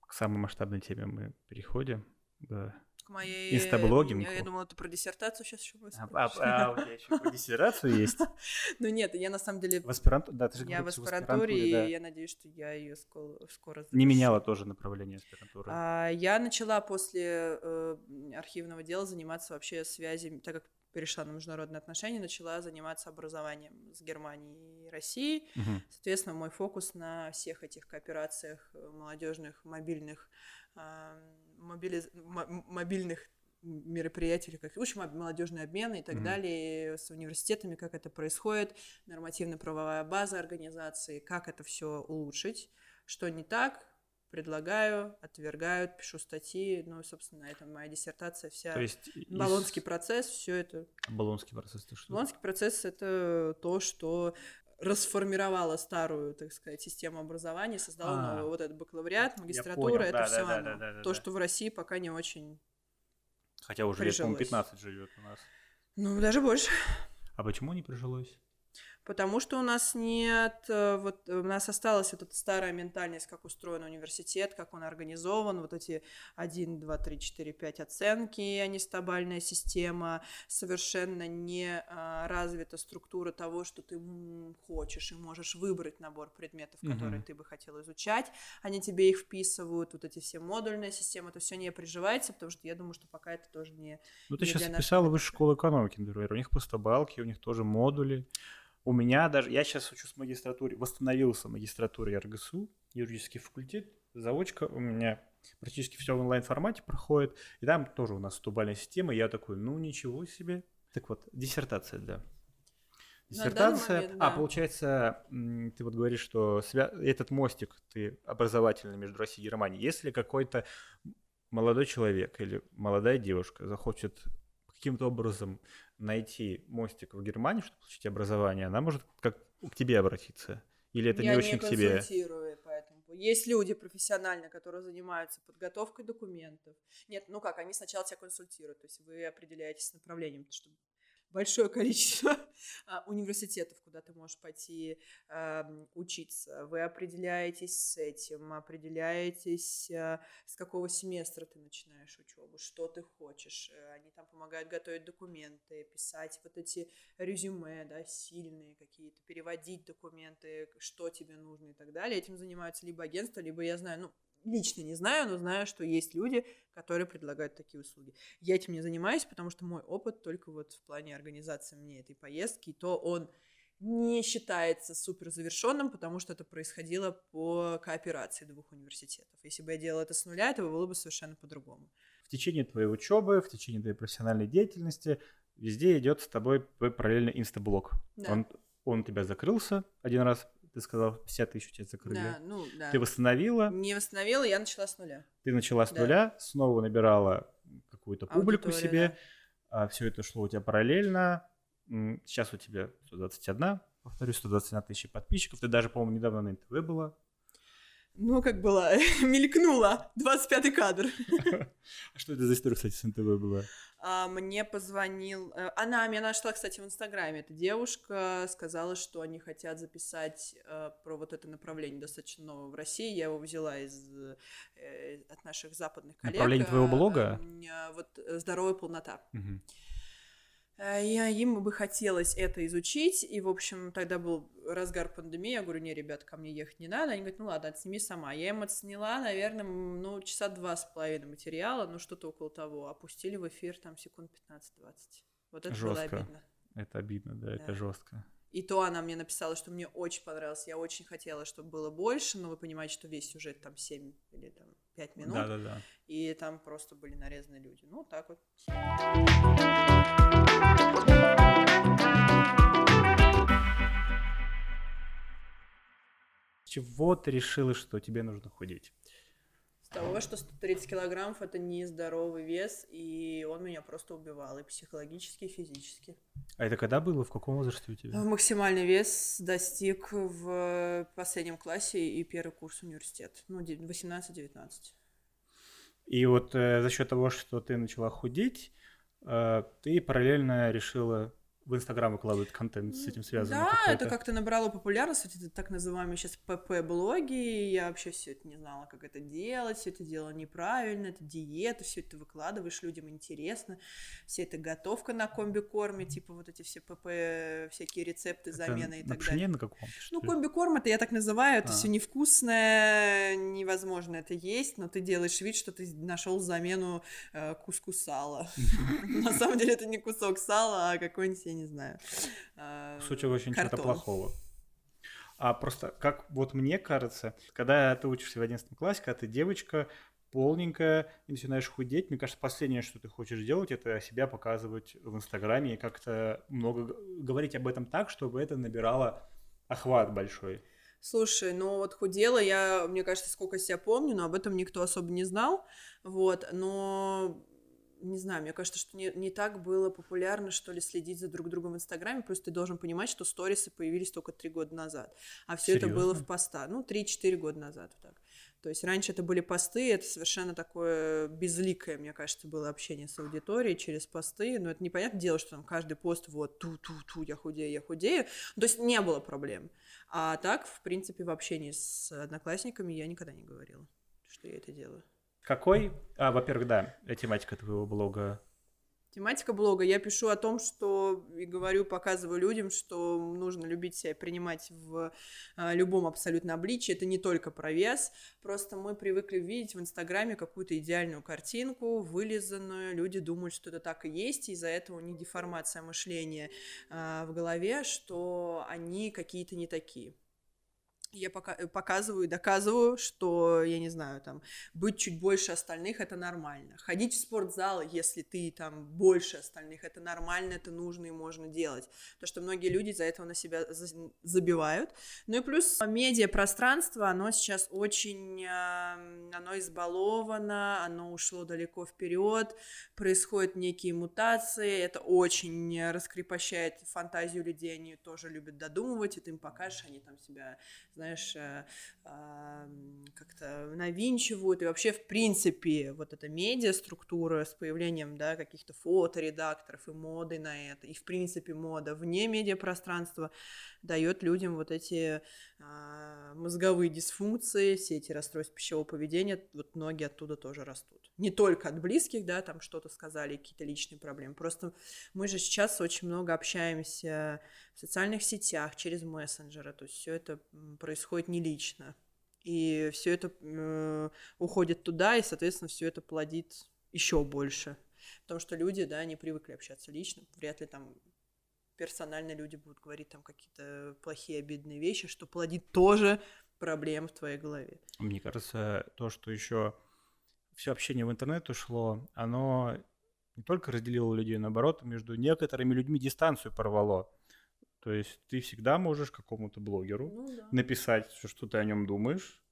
к самой масштабной теме мы переходим. Да. К моей... Инстаблогингу. Я, я думала, ты про диссертацию сейчас еще будет. А, а, а, у тебя еще по диссертацию есть? Ну нет, я на самом деле... В аспирантуре, да, ты же Я в аспирантуре, и я надеюсь, что я ее скоро, скоро Не меняла тоже направление аспирантуры. А, я начала после э, архивного дела заниматься вообще связями, так как перешла на международные отношения, начала заниматься образованием с Германией и Россией. Мгм. Соответственно, мой фокус на всех этих кооперациях э, молодежных, мобильных, а, мобилиз- мобильных мероприятий, как, в общем, об- молодежные обмены и так Мгм. далее, с университетами, как это происходит, нормативно-правовая база организации, как это все улучшить, что не так, предлагаю, отвергают, пишу статьи, ну, собственно, на этом моя диссертация вся. То есть... из- Болонский процесс, все это Болонский процесс, ты что? Болонский процесс — это то, что расформировало старую, так сказать, систему образования, создало А. новую. Вот этот бакалавриат, магистратура, это да, все да, оно. да, то, что в России пока не очень... Хотя уже лет, по-моему, прижилось. 15 живет у нас. Ну, даже больше. А почему не прижилось? Потому что у нас нет, э, вот э, у нас осталась вот эта старая ментальность, как устроен университет, как он организован, вот эти 1, 2, 3, 4, 5 оценки, а не стабильная система, совершенно не а, развита структура того, что ты хочешь и можешь выбрать набор предметов, которые Мгм. ты бы хотел изучать, они тебе их вписывают, вот эти все модульная система, это все не приживается, потому что я думаю, что пока это тоже не... Ну, ты Не сейчас писала высшую школу экономики, например. У них просто балки, у них тоже модули. У меня даже... Я сейчас учусь в магистратуре, восстановился в магистратуре РГСУ, юридический факультет, заочка. У меня практически все в онлайн-формате проходит. И там тоже у нас стубальная система. Я такой, ну, ничего себе. Так вот, диссертация, да. Диссертация. момент, А, да. получается, м, ты вот говоришь, что свя- этот мостик ты образовательный между Россией и Германией. Если какой-то молодой человек или молодая девушка захочет каким-то образом найти мостик в Германии, чтобы получить образование, она может как к тебе обратиться? Или это я не очень к тебе? консультирую по этому поводу. Есть люди профессионально, которые занимаются подготовкой документов. Нет, ну как, они сначала тебя консультируют, то есть вы определяетесь с направлением, потому что большое количество а, университетов, куда ты можешь пойти ам, учиться. Вы определяетесь с этим, определяетесь, а, с какого семестра ты начинаешь учебу, что ты хочешь. Э, Они там помогают готовить документы, писать вот эти резюме, да, сильные какие-то, переводить документы, что тебе нужно и так далее. Этим занимаются либо агентства, либо я знаю, ну, лично не знаю, но знаю, что есть люди, которые предлагают такие услуги. Я этим не занимаюсь, потому что мой опыт только вот в плане организации мне этой поездки, и то он не считается супер завершенным, потому что это происходило по кооперации двух университетов. Если бы я делала это с нуля, это было бы совершенно по-другому. В течение твоей учебы, в течение твоей профессиональной деятельности везде идет с тобой твой параллельный инстаблог. Да. Он, он у тебя закрылся один раз, ты сказал, 50 тысяч у тебя закрыли. Да, ну да. Ты восстановила, Не восстановила, я начала с нуля. ты начала с Да. нуля, снова набирала какую-то публику Аудитория, себе, все это шло у тебя параллельно. Сейчас у тебя 121, повторюсь, 121 тысячи подписчиков. Ты даже, по-моему, недавно на НТВ была. Ну, как была, мелькнула, 25-й кадр. А что это за история, кстати, с НТВ была? А, Мне позвонил... э, Она меня нашла, кстати, в Инстаграме. Эта девушка сказала, что они хотят записать э, про вот это направление достаточно новое в России. Я его взяла из, э, от наших западных коллег. Направление твоего Э, блога? э, Вот «Здоровая полнота». Мгм. Э, Я, им бы хотелось это изучить, и, в общем, тогда был разгар пандемии, я говорю, не, ребят, ко мне ехать не надо, они говорят, ну ладно, отсними сама. Я им отсняла, наверное, ну, часа два с половиной материала, ну, что-то около того, опустили в эфир там секунд 15-20. Вот это было Жестко. обидно. Это обидно, да, это Да. жестко. И то она мне написала, что мне очень понравилось, я очень хотела, чтобы было больше, но вы понимаете, что весь сюжет там 7 или там 5 минут, Да, да, да. и там просто были нарезаны люди. Ну, так вот. С чего ты решила, что тебе нужно худеть? С того, что 130 килограммов это нездоровый вес, и он меня просто убивал, и психологически, и физически. А это когда было? В каком возрасте у тебя? Максимальный вес достиг в последнем классе и первый курс университета. Ну, де- 18-19. И вот э, за счет того, что ты начала худеть, э, ты параллельно решила в Инстаграм выкладывают контент с этим связанный? Да, какой-то? это как-то набрало популярность, вот это так называемые сейчас ПП-блоги, я вообще все это не знала, как это делать, все это дело неправильно, это диета, все это выкладываешь, людям интересно, все это готовка на комби-корме, типа вот эти все ПП, всякие рецепты, Это замены и на так пшене далее. на каком Ну, комби-корм это я так называю, это А. все невкусное, невозможно это есть, но ты делаешь вид, что ты нашел замену э, куску сала. На самом деле это не кусок сала, а какой-нибудь, не знаю. э, Кусочек очень чего-то плохого. А просто, как вот мне кажется, когда ты учишься в 11 классе, когда ты девочка, полненькая, и начинаешь худеть, мне кажется, последнее, что ты хочешь делать, это себя показывать в Инстаграме и как-то много говорить об этом так, чтобы это набирало охват большой. Слушай, ну вот худела я, мне кажется, сколько себя помню, но об этом никто особо не знал, вот, но не знаю, мне кажется, что не, не так было популярно, что ли, следить за друг другом в Инстаграме, просто ты должен понимать, что сторисы появились только три года назад, а все это было в поста, ну, 3-4 года назад, вот так. То есть раньше это были посты, это совершенно такое безликое, мне кажется, было общение с аудиторией через посты, но это непонятное дело, что там каждый пост вот ту-ту-ту, я худею, я худею, то есть не было проблем. А так, в принципе, в общении с одноклассниками я никогда не говорила, что я это делаю. Какой, а, во-первых, да, тематика твоего блога Тематика блога. Я пишу о том, что и говорю, показываю людям, что нужно любить себя и принимать в а, любом абсолютно обличии. Это не только про вес. Просто мы привыкли видеть в Инстаграме какую-то идеальную картинку, вылизанную. Люди думают, что это так и есть, и из-за этого у них деформация мышления а, в голове, что они какие-то не такие. Я пока, э, показываю и доказываю, что, я не знаю, там, быть чуть больше остальных это нормально. Ходить в спортзал, если ты там больше остальных, это нормально, это нужно и можно делать. То, что многие люди из-за этого на себя за- забивают. Ну и плюс медиапространство, оно сейчас очень, оно избаловано, оно ушло далеко вперед, происходят некие мутации, это очень э, раскрепощает фантазию людей, они тоже любят додумывать, и ты им покажешь, они там себя знаешь, э, как-то навинчивают. И вообще, в принципе, вот эта медиа-структура с появлением, да, каких-то фоторедакторов и моды на это, и, в принципе, мода вне медиапространства дает людям вот эти мозговые дисфункции, все эти расстройства пищевого поведения, вот ноги оттуда тоже растут. Не только от близких, да, там что-то сказали, какие-то личные проблемы. Просто мы же сейчас очень много общаемся в социальных сетях, через мессенджеры, то есть все это происходит не лично. И все это э, уходит туда, и, соответственно, все это плодит еще больше. Потому что люди, да, не привыкли общаться лично, вряд ли там персонально люди будут говорить там какие-то плохие, обидные вещи, что плодит тоже проблем в твоей голове. Мне кажется, то, что еще все общение в интернет ушло, оно не только разделило людей, наоборот, между некоторыми людьми дистанцию порвало. То есть ты всегда можешь какому-то блогеру Ну да. написать все, что ты о нем думаешь.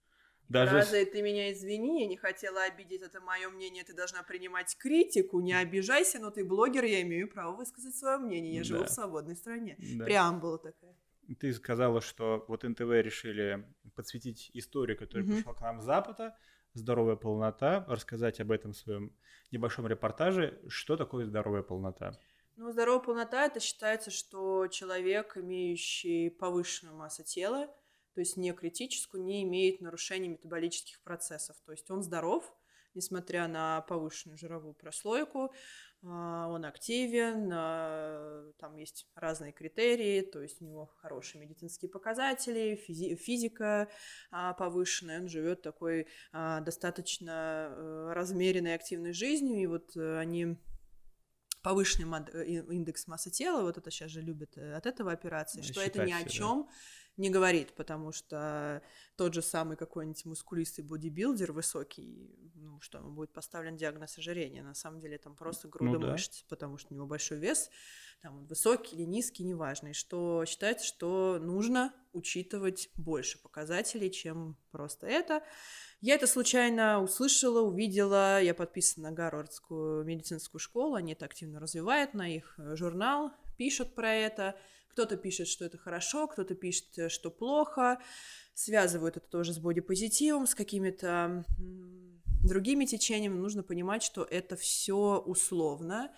Даже Фраза «ты меня извини, я не хотела обидеть, это мое мнение, ты должна принимать критику, не обижайся, но ты блогер, я имею право высказать свое мнение, я живу Да. в свободной стране». да. Преамбула такая. Ты сказала, что вот НТВ решили подсветить историю, которая Мгм. пришла к нам с Запада, здоровая полнота, рассказать об этом в своем небольшом репортаже. Что такое здоровая полнота? Ну, здоровая полнота это считается, что человек, имеющий повышенную массу тела, то есть не критическую, не имеет нарушений метаболических процессов. То есть он здоров, несмотря на повышенную жировую прослойку, а, он активен, а, там есть разные критерии, то есть у него хорошие медицинские показатели, физи- физика а, повышенная, он живет такой достаточно э, размеренной активной жизнью, и вот э, они повышенный э, ин- индекс массы тела, вот это сейчас же любят от этого операции, Ну, что это ни о себя, да. Не говорит, потому что тот же самый какой-нибудь мускулистый бодибилдер высокий, ну что, ему будет поставлен диагноз ожирения, на самом деле там просто груда да. мышц, потому что у него большой вес, там он высокий или низкий, неважно, и что считается, что нужно учитывать больше показателей, чем просто это. Я это случайно услышала, увидела. Я подписана на Гарвардскую медицинскую школу. Они это активно развивают на их э, журнал, пишут про это. Кто-то пишет, что это хорошо, кто-то пишет, э, что плохо. Связывают это тоже с бодипозитивом, с какими-то другими течениями. Нужно понимать, что это все условно.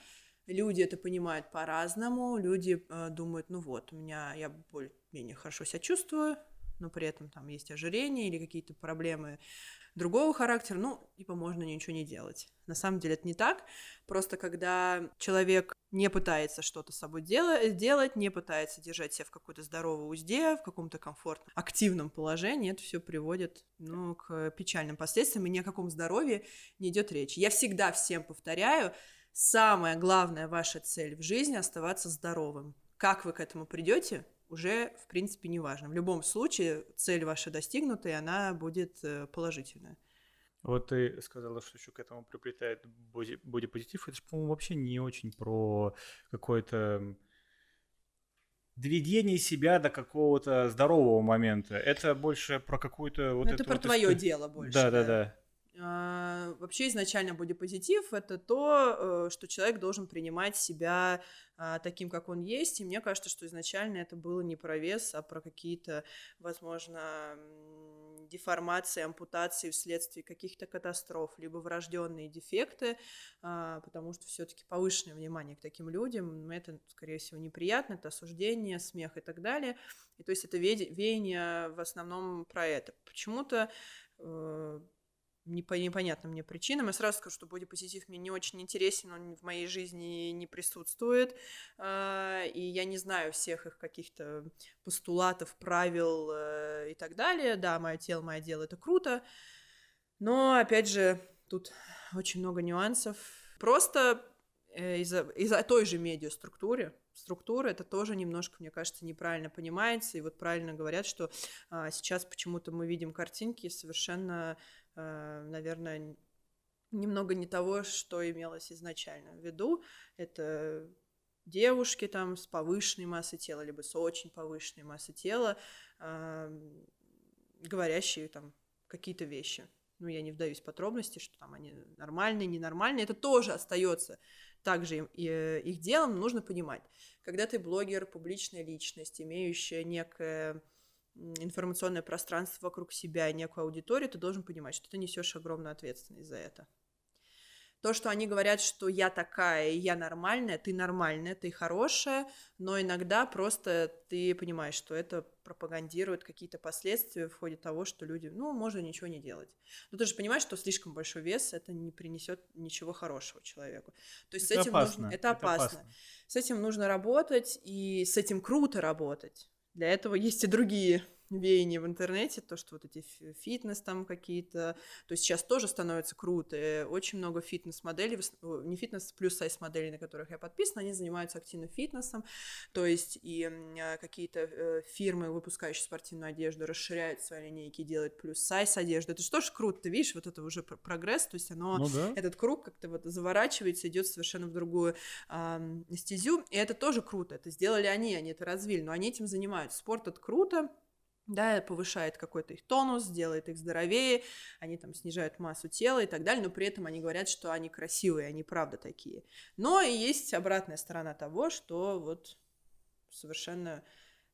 Люди это понимают по-разному, люди э, думают, ну вот, у меня я более-менее хорошо себя чувствую, но при этом там есть ожирение или какие-то проблемы другого характера, ну, типа можно ничего не делать. На самом деле это не так. Просто когда человек не пытается что-то с собой дела- делать, не пытается держать себя в какой-то здоровой узде, в каком-то комфортном, активном положении, это все приводит ну, к печальным последствиям, и ни о каком здоровье не идет речь. Я всегда всем повторяю, самая главная ваша цель в жизни оставаться здоровым. Как вы к этому придете, уже, в принципе, не важно. В любом случае, цель ваша достигнута, и она будет э, положительная. Вот ты сказала, что еще к этому приплетает бодипозитив. Это же, по-моему, вообще не очень про какое-то доведение себя до какого-то здорового момента. Это больше про какую-то вот ну, это про вот твое историю. дело больше. Да, да, да. А, вообще изначально бодипозитив — это то, э, что человек должен принимать себя а, таким, как он есть, и мне кажется, что изначально это было не про вес, а про какие-то, возможно, деформации, ампутации вследствие каких-то катастроф, либо врожденные дефекты, а, потому что все-таки повышенное внимание к таким людям, это, скорее всего, неприятно, это осуждение, смех и так далее. И то есть это веяние в основном про это. Почему-то э, непонятным мне причинам. Я сразу скажу, что бодипозитив мне не очень интересен, он в моей жизни не присутствует, а, и я не знаю всех их каких-то постулатов, правил э, и так далее. Да, мое тело, мое дело, это круто, но, опять же, тут очень много нюансов. Просто э, из-за из той же медиаструктуры, структуры, это тоже немножко, мне кажется, неправильно понимается. И вот правильно говорят, что а, сейчас почему-то мы видим картинки совершенно наверное, немного не того, что имелось изначально в виду. Это девушки там с повышенной массой тела, либо с очень повышенной массой тела, говорящие там какие-то вещи. Ну, я не вдаюсь в подробности, что там они нормальные, ненормальные. Это тоже остается также их делом, нужно понимать. Когда ты блогер, публичная личность, имеющая некое информационное пространство вокруг себя и некую аудиторию, ты должен понимать, что ты несешь огромную ответственность за это. То, что они говорят, что я такая, я нормальная, ты нормальная, ты хорошая, но иногда просто ты понимаешь, что это пропагандирует какие-то последствия в ходе того, что люди, ну, можно ничего не делать. Но ты же понимаешь, что слишком большой вес это не принесет ничего хорошего человеку. То есть это с этим опасно. нужно, это, это опасно. опасно. С этим нужно работать, и с этим круто работать. Для этого есть и другие веяние в интернете, то, что вот эти фитнес там какие-то, то есть сейчас тоже становится круто, и очень много фитнес-моделей, не фитнес, плюс сайз-моделей, на которых я подписана, они занимаются активно фитнесом, то есть и а, какие-то э, фирмы, выпускающие спортивную одежду, расширяют свои линейки, делают плюс сайз одежду, это же тоже круто, ты видишь, вот это уже прогресс, то есть оно, ну, да. этот круг как-то вот заворачивается, идет совершенно в другую э, стезю, и это тоже круто, это сделали они, они это развили, но они этим занимаются, спорт это круто, да, повышает какой-то их тонус, делает их здоровее, они там снижают массу тела и так далее, но при этом они говорят, что они красивые, они правда такие. Но и есть обратная сторона того, что вот совершенно,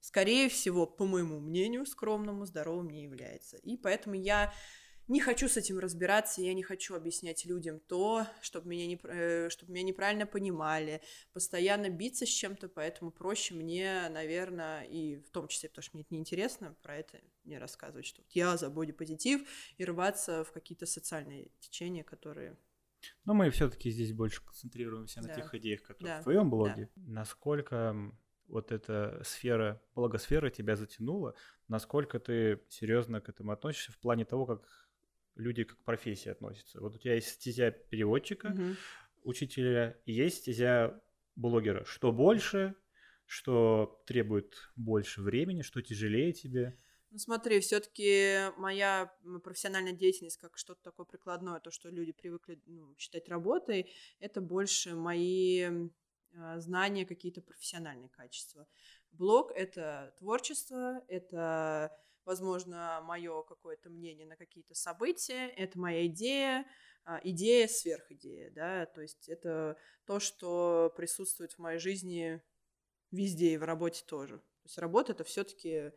скорее всего, по моему мнению, скромному, здоровым не является. И поэтому я не хочу с этим разбираться, я не хочу объяснять людям то, чтобы меня, не, э, чтобы меня неправильно понимали, постоянно биться с чем-то, поэтому проще мне, наверное, и в том числе, потому что мне это неинтересно, про это не рассказывать, что я за бодипозитив и рваться в какие-то социальные течения, которые но мы все-таки здесь больше концентрируемся на да. тех идеях, которые да. в твоем блоге. Да. Насколько вот эта сфера, благосфера тебя затянула, насколько ты серьезно к этому относишься в плане того, как люди как профессия относятся. Вот у тебя есть стезя переводчика, угу. учителя, и есть стезя блогера. Что больше, что требует больше времени, что тяжелее тебе? Ну смотри, все-таки моя профессиональная деятельность как что-то такое прикладное, то, что люди привыкли ну, считать работой, это больше мои э, знания, какие-то профессиональные качества. Блог — это творчество, это возможно, мое какое-то мнение на какие-то события, это моя идея, а, идея сверхидея, да, то есть это то, что присутствует в моей жизни везде и в работе тоже. То есть работа это все-таки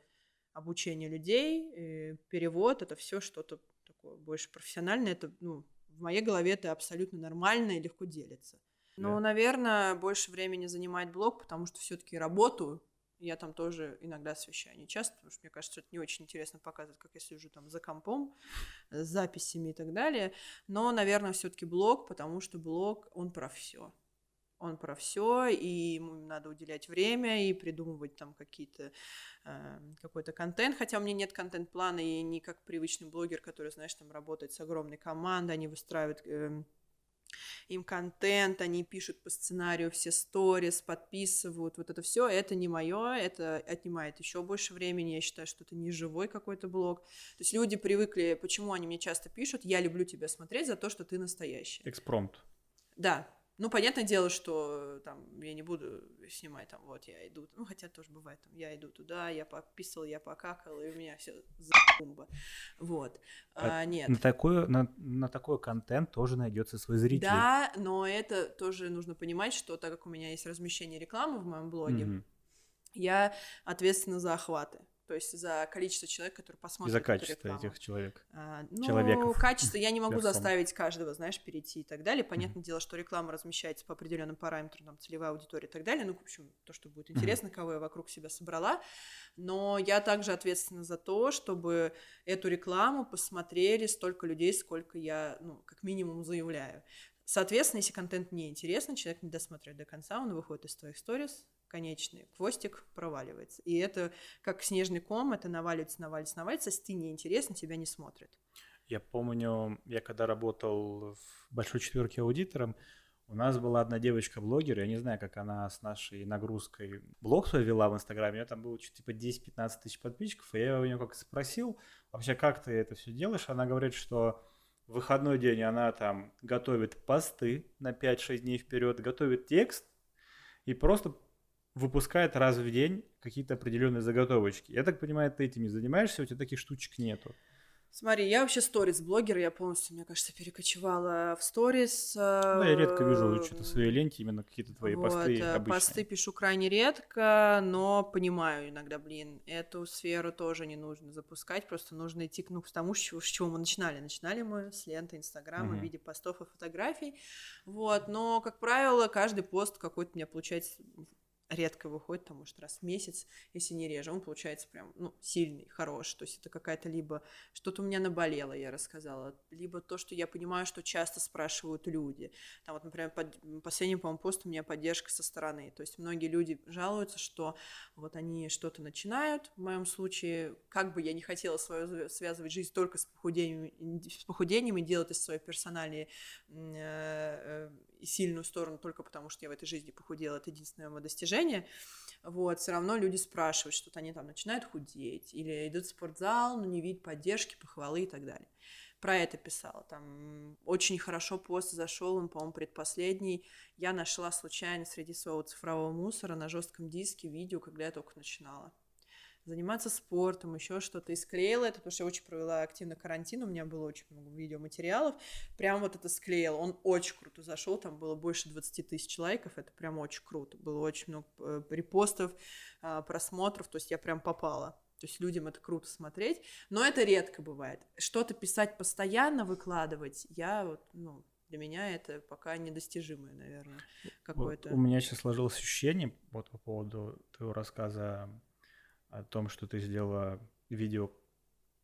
обучение людей, перевод это все что-то такое больше профессиональное, это ну, в моей голове это абсолютно нормально и легко делится. Ну, да? наверное, больше времени занимает блог, потому что все-таки работу я там тоже иногда освещаю. Не часто, потому что мне кажется, это не очень интересно показывать, как я сижу там за компом, с записями и так далее. Но, наверное, все-таки блог, потому что блог, он про все. Он про все, и ему надо уделять время и придумывать там какие-то э, какой-то контент. Хотя у меня нет контент-плана, и не как привычный блогер, который, знаешь, там работает с огромной командой, они выстраивают э, им контент, они пишут по сценарию все сторис, подписывают, вот это все, это не мое, это отнимает еще больше времени, я считаю, что это не живой какой-то блог. То есть люди привыкли, почему они мне часто пишут, я люблю тебя смотреть за то, что ты настоящий. Экспромт. Да, ну, понятное дело, что там я не буду снимать там, вот я иду, ну, хотя тоже бывает, там, я иду туда, я пописал, я покакал, и у меня все за Вот. А, а, нет. На такой, на, на такой контент тоже найдется свой зритель. Да, но это тоже нужно понимать, что так как у меня есть размещение рекламы в моем блоге, mm-hmm. я ответственна за охваты то есть за количество человек, которые посмотрят. И за качество этих человек. А, ну, Человеков. качество я не могу заставить каждого, знаешь, перейти и так далее. Понятное mm-hmm. дело, что реклама размещается по определенным параметрам, там, целевая аудитория и так далее. Ну, в общем, то, что будет интересно, mm-hmm. кого я вокруг себя собрала. Но я также ответственна за то, чтобы эту рекламу посмотрели столько людей, сколько я, ну, как минимум заявляю. Соответственно, если контент не интересный, человек не досмотрит до конца, он выходит из твоих сторис, конечный, хвостик проваливается. И это как снежный ком, это наваливается, наваливается, наваливается, если ты неинтересно, тебя не смотрят. Я помню, я когда работал в большой четверке аудитором, у нас была одна девочка-блогер, я не знаю, как она с нашей нагрузкой блог свой вела в Инстаграме, у нее там было типа 10-15 тысяч подписчиков, и я у нее как спросил, вообще, как ты это все делаешь? Она говорит, что в выходной день она там готовит посты на 5-6 дней вперед, готовит текст и просто выпускает раз в день какие-то определенные заготовочки. Я так понимаю, ты этими занимаешься, у тебя таких штучек нету. Смотри, я вообще сторис-блогер, я полностью, мне кажется, перекочевала в сторис. Да, я редко вижу что-то в своей ленте, именно какие-то твои вот, посты э, обычные. Посты пишу крайне редко, но понимаю иногда, блин, эту сферу тоже не нужно запускать, просто нужно идти ну, к тому, с чего, с чего мы начинали. Начинали мы с ленты Инстаграма угу. в виде постов и фотографий, вот, но, как правило, каждый пост какой-то у меня получается редко выходит, потому что раз в месяц, если не реже, он получается прям, ну, сильный, хороший. То есть это какая-то либо что-то у меня наболело, я рассказала, либо то, что я понимаю, что часто спрашивают люди. Там вот, например, под, последний, по-моему, пост у меня поддержка со стороны. То есть многие люди жалуются, что вот они что-то начинают, в моем случае, как бы я не хотела свою связывать жизнь только с похудением, с похудением и делать из своей персональной э, э, сильную сторону только потому, что я в этой жизни похудела, это единственное мое достижение, вот, все равно люди спрашивают, что-то они там начинают худеть, или идут в спортзал, но не видят поддержки, похвалы и так далее. Про это писала, там очень хорошо пост зашел, он, по-моему, предпоследний, я нашла случайно среди своего цифрового мусора на жестком диске видео, когда я только начинала заниматься спортом, еще что-то. И склеила это, потому что я очень провела активно карантин, у меня было очень много видеоматериалов. Прям вот это склеила. Он очень круто зашел, там было больше 20 тысяч лайков, это прям очень круто. Было очень много э, репостов, а, просмотров, то есть я прям попала. То есть людям это круто смотреть, но это редко бывает. Что-то писать постоянно, выкладывать, я вот, ну, для меня это пока недостижимое, наверное, какое-то. У меня сейчас сложилось ощущение вот по поводу твоего рассказа о том, что ты сделала видео,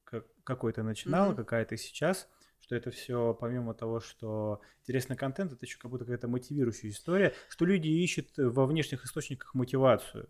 как, какой ты начинала, mm-hmm. какая ты сейчас, что это все помимо того, что интересный контент, это еще как будто какая-то мотивирующая история, что люди ищут во внешних источниках мотивацию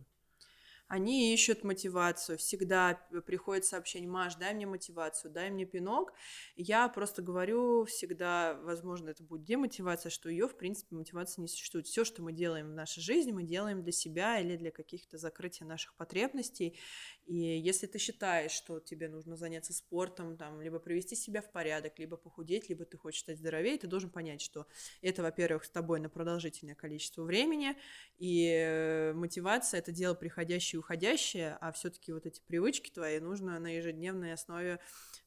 они ищут мотивацию. Всегда приходит сообщение, Маш, дай мне мотивацию, дай мне пинок. Я просто говорю всегда, возможно, это будет демотивация, что ее, в принципе, мотивация не существует. Все, что мы делаем в нашей жизни, мы делаем для себя или для каких-то закрытия наших потребностей. И если ты считаешь, что тебе нужно заняться спортом, там, либо привести себя в порядок, либо похудеть, либо ты хочешь стать здоровее, ты должен понять, что это, во-первых, с тобой на продолжительное количество времени, и э, мотивация — это дело приходящее уходящее, а все таки вот эти привычки твои нужно на ежедневной основе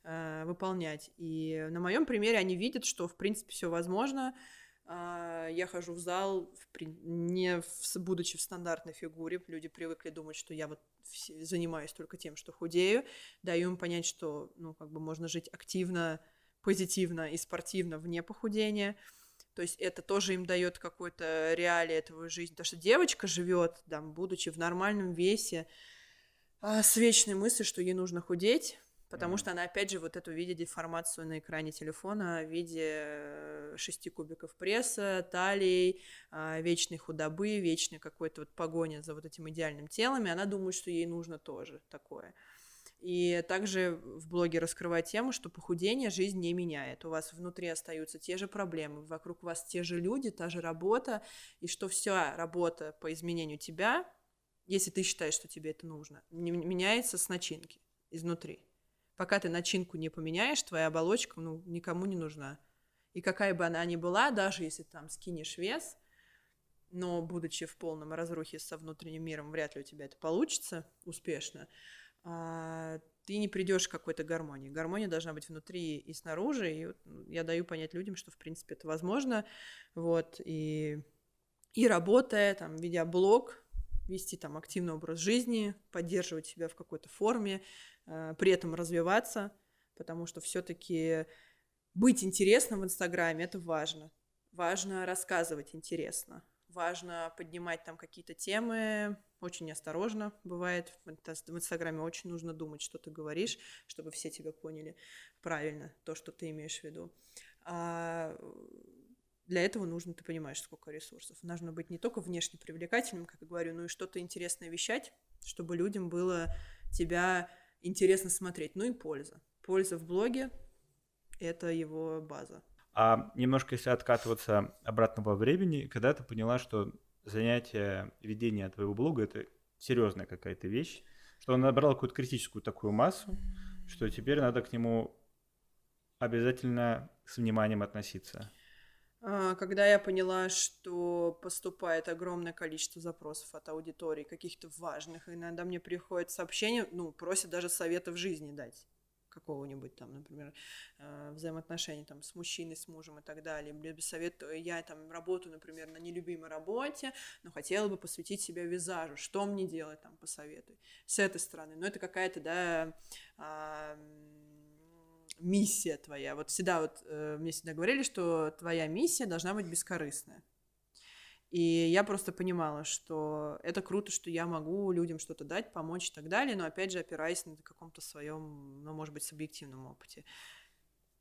э, выполнять. И на моем примере они видят, что, в принципе, все возможно, а, я хожу в зал, не будучи в стандартной фигуре, люди привыкли думать, что я вот занимаюсь только тем, что худею, даю им понять, что, ну, как бы можно жить активно, позитивно и спортивно вне похудения. То есть это тоже им дает какой-то реалии этого жизни. Потому что девочка живет, там, будучи в нормальном весе, а, с вечной мыслью, что ей нужно худеть, потому mm-hmm. что она опять же вот эту видит деформацию на экране телефона в виде э, шести кубиков пресса, талий, а, вечной худобы, вечной какой-то вот погони за вот этим идеальным телом, и она думает, что ей нужно тоже такое. И также в блоге раскрываю тему, что похудение жизнь не меняет. У вас внутри остаются те же проблемы, вокруг вас те же люди, та же работа, и что вся работа по изменению тебя, если ты считаешь, что тебе это нужно, меняется с начинки, изнутри. Пока ты начинку не поменяешь, твоя оболочка ну, никому не нужна. И какая бы она ни была, даже если там скинешь вес, но будучи в полном разрухе со внутренним миром, вряд ли у тебя это получится успешно, ты не придешь к какой-то гармонии. Гармония должна быть внутри и снаружи. И вот я даю понять людям, что в принципе это возможно. Вот, и, и работая, там, ведя блог, вести там активный образ жизни, поддерживать себя в какой-то форме, э, при этом развиваться, потому что все-таки быть интересным в Инстаграме это важно. Важно рассказывать интересно важно поднимать там какие-то темы, очень осторожно бывает. В Инстаграме очень нужно думать, что ты говоришь, чтобы все тебя поняли правильно, то, что ты имеешь в виду. А для этого нужно, ты понимаешь, сколько ресурсов. Нужно быть не только внешне привлекательным, как я говорю, но и что-то интересное вещать, чтобы людям было тебя интересно смотреть. Ну и польза. Польза в блоге – это его база. А немножко если откатываться обратно во времени, когда ты поняла, что занятие ведения твоего блога это серьезная какая-то вещь, что он набрал какую-то критическую такую массу, что теперь надо к нему обязательно с вниманием относиться. А, когда я поняла, что поступает огромное количество запросов от аудитории, каких-то важных, иногда мне приходят сообщения, ну, просят даже советов жизни дать какого-нибудь там, например, э, взаимоотношений там с мужчиной, с мужем и так далее. Без совета я там работаю, например, на нелюбимой работе, но хотела бы посвятить себя визажу. Что мне делать там, посоветуй. С этой стороны. Но это какая-то, да, а, миссия твоя. Вот всегда вот э, мне всегда говорили, что твоя миссия должна быть бескорыстная. И я просто понимала, что это круто, что я могу людям что-то дать, помочь и так далее, но опять же опираясь на каком-то своем, ну, может быть, субъективном опыте.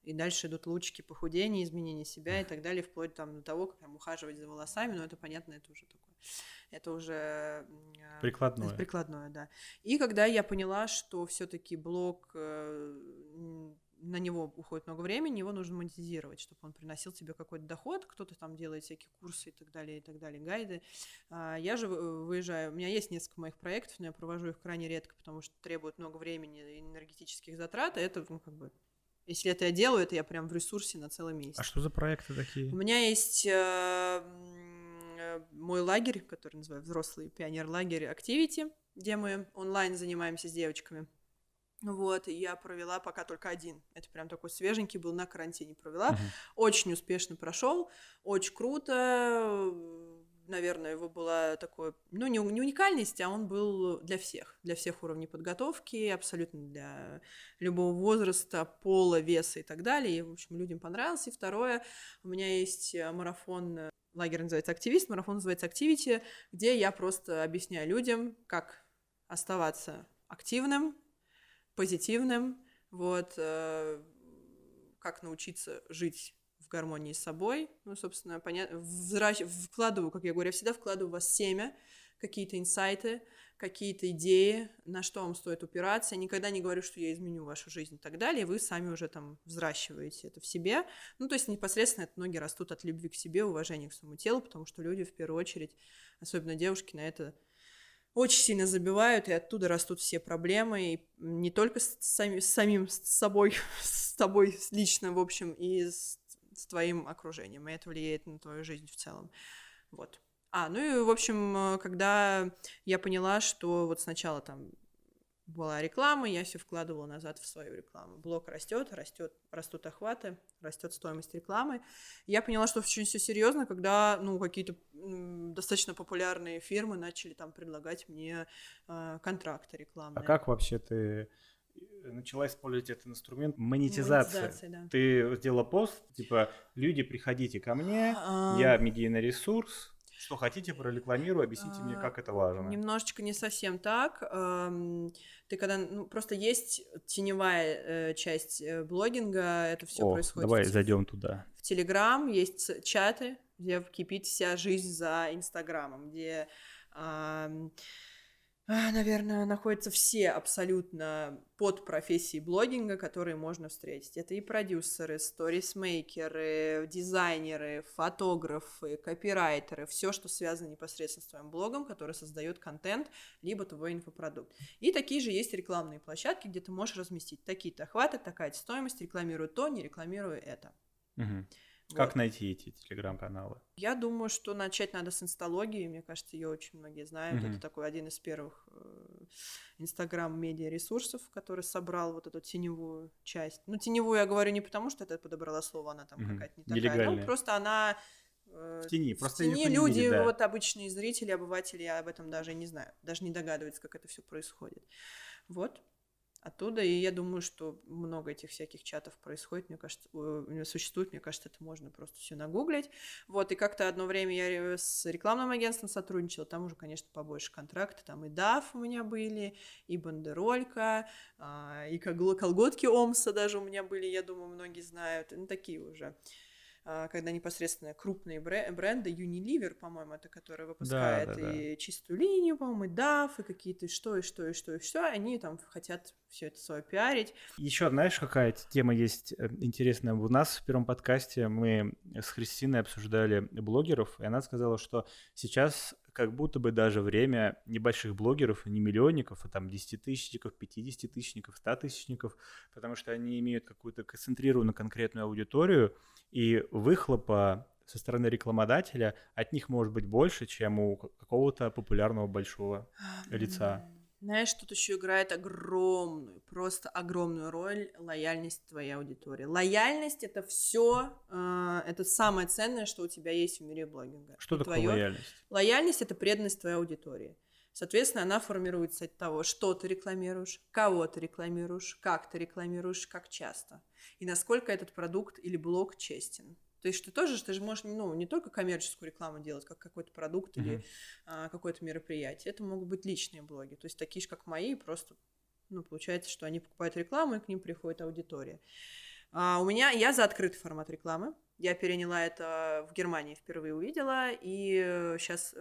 И дальше идут лучики похудения, изменения себя и так далее, вплоть там до того, как там, ухаживать за волосами, но это, понятно, это уже такое. Это уже... Прикладное. Это прикладное, да. И когда я поняла, что все таки блог э, на него уходит много времени, его нужно монетизировать, чтобы он приносил тебе какой-то доход, кто-то там делает всякие курсы и так далее, и так далее, гайды. А, я же выезжаю, у меня есть несколько моих проектов, но я провожу их крайне редко, потому что требует много времени и энергетических затрат, и это, ну, как бы, если это я делаю, это я прям в ресурсе на целый месяц. А что за проекты такие? У меня есть э, э мой лагерь, который называю взрослый пионер-лагерь Activity, где мы онлайн занимаемся с девочками. Вот, и я провела пока только один. Это прям такой свеженький был на карантине провела. Uh-huh. Очень успешно прошел, очень круто. Наверное, его была такой, ну, не, не уникальность, а он был для всех, для всех уровней подготовки, абсолютно для любого возраста, пола, веса и так далее. И, в общем, людям понравился. И второе, у меня есть э, марафон э, лагерь называется «Активист», марафон называется «Активити», где я просто объясняю людям, как оставаться активным, позитивным, вот, э, как научиться жить в гармонии с собой, ну, собственно, понятно, взращ... вкладываю, как я говорю, я всегда вкладываю в вас семя, какие-то инсайты, какие-то идеи, на что вам стоит упираться. Я никогда не говорю, что я изменю вашу жизнь и так далее. Вы сами уже там взращиваете это в себе. Ну, то есть непосредственно это ноги растут от любви к себе, уважения к своему телу, потому что люди в первую очередь, особенно девушки, на это очень сильно забивают, и оттуда растут все проблемы, и не только с, сами, с самим с собой, с тобой лично, в общем, и с, с твоим окружением, и это влияет на твою жизнь в целом. Вот. А, ну и, в общем, когда я поняла, что вот сначала там была реклама, я все вкладывала назад в свою рекламу. Блок растет, растет, растут охваты, растет стоимость рекламы. Я поняла, что очень все серьезно, когда ну какие-то достаточно популярные фирмы начали там предлагать мне э, контракты рекламные. А как вообще ты начала использовать этот инструмент монетизации. Монетизация, да. Ты сделала пост, типа, люди, приходите ко мне, А, я медийный ресурс, что хотите, прорекламирую, объясните мне, А, как это важно. Немножечко не совсем так. Ты когда, ну, просто есть теневая э, часть э, блогинга, это все О, происходит. давай зайдем туда. В Телеграм есть чаты, где кипит вся жизнь за Инстаграмом, где, наверное, находятся все абсолютно под профессии блогинга, которые можно встретить. Это и продюсеры, сторисмейкеры, дизайнеры, фотографы, копирайтеры, все, что связано непосредственно с твоим блогом, который создает контент, либо твой инфопродукт. И такие же есть рекламные площадки, где ты можешь разместить такие-то охваты, такая-то стоимость, рекламирую то, не рекламирую это. Мгм. Вот. Как найти эти телеграм-каналы? Я думаю, что начать надо с инсталогии. Мне кажется, ее очень многие знают. Мгм. Это такой один из первых инстаграм-медиа ресурсов, который собрал вот эту теневую часть. Ну, теневую я говорю не потому, что это подобрала слово, она там Мгм. какая-то не такая. Ну, Нелегальная. просто она э, В тени, в просто тени люди, видит, да. вот обычные зрители, обыватели об этом даже не знают, даже не догадываются, как это все происходит. Вот. Оттуда, и я думаю, что много этих всяких чатов происходит, мне кажется, существует, мне кажется, это можно просто все нагуглить. Вот, и как-то одно время я с рекламным агентством сотрудничала, там уже, конечно, побольше контракты, там и DAF у меня были, и бандеролька, и кол- колготки Омса даже у меня были, я думаю, многие знают, ну, такие уже когда непосредственно крупные бре- бренды, Unilever, по-моему, это который выпускает да, да. и чистую линию, по-моему, и DAF, и какие-то что, и что, и что, и все, они там хотят все это свое пиарить. Еще, знаешь, какая тема есть э, интересная? У нас в первом подкасте мы с Христиной обсуждали блогеров, и она сказала, что сейчас как будто бы даже время небольших блогеров, не миллионников, а там 10-тысячников, 50-тысячников, 100-тысячников, потому что они имеют какую-то концентрированную конкретную аудиторию, и выхлопа со стороны рекламодателя от них может быть больше, чем у ка- какого-то популярного большого лица. Знаешь, тут еще играет огромную, просто огромную роль лояльность твоей аудитории. Лояльность это все, это самое ценное, что у тебя есть в мире блогинга. Что И такое твоё- лояльность? Лояльность это преданность твоей аудитории. Соответственно, она формируется от того, что ты рекламируешь, кого ты рекламируешь, как ты рекламируешь, как часто. И насколько этот продукт или блог честен. То есть, что тоже, ты же можешь ну, не только коммерческую рекламу делать, как какой-то продукт или Мгм. а, какое-то мероприятие. Это могут быть личные блоги. То есть, такие же, как мои, просто, ну, получается, что они покупают рекламу, и к ним приходит аудитория. А, у меня, я за открытый формат рекламы. Я переняла это в Германии, впервые увидела, и сейчас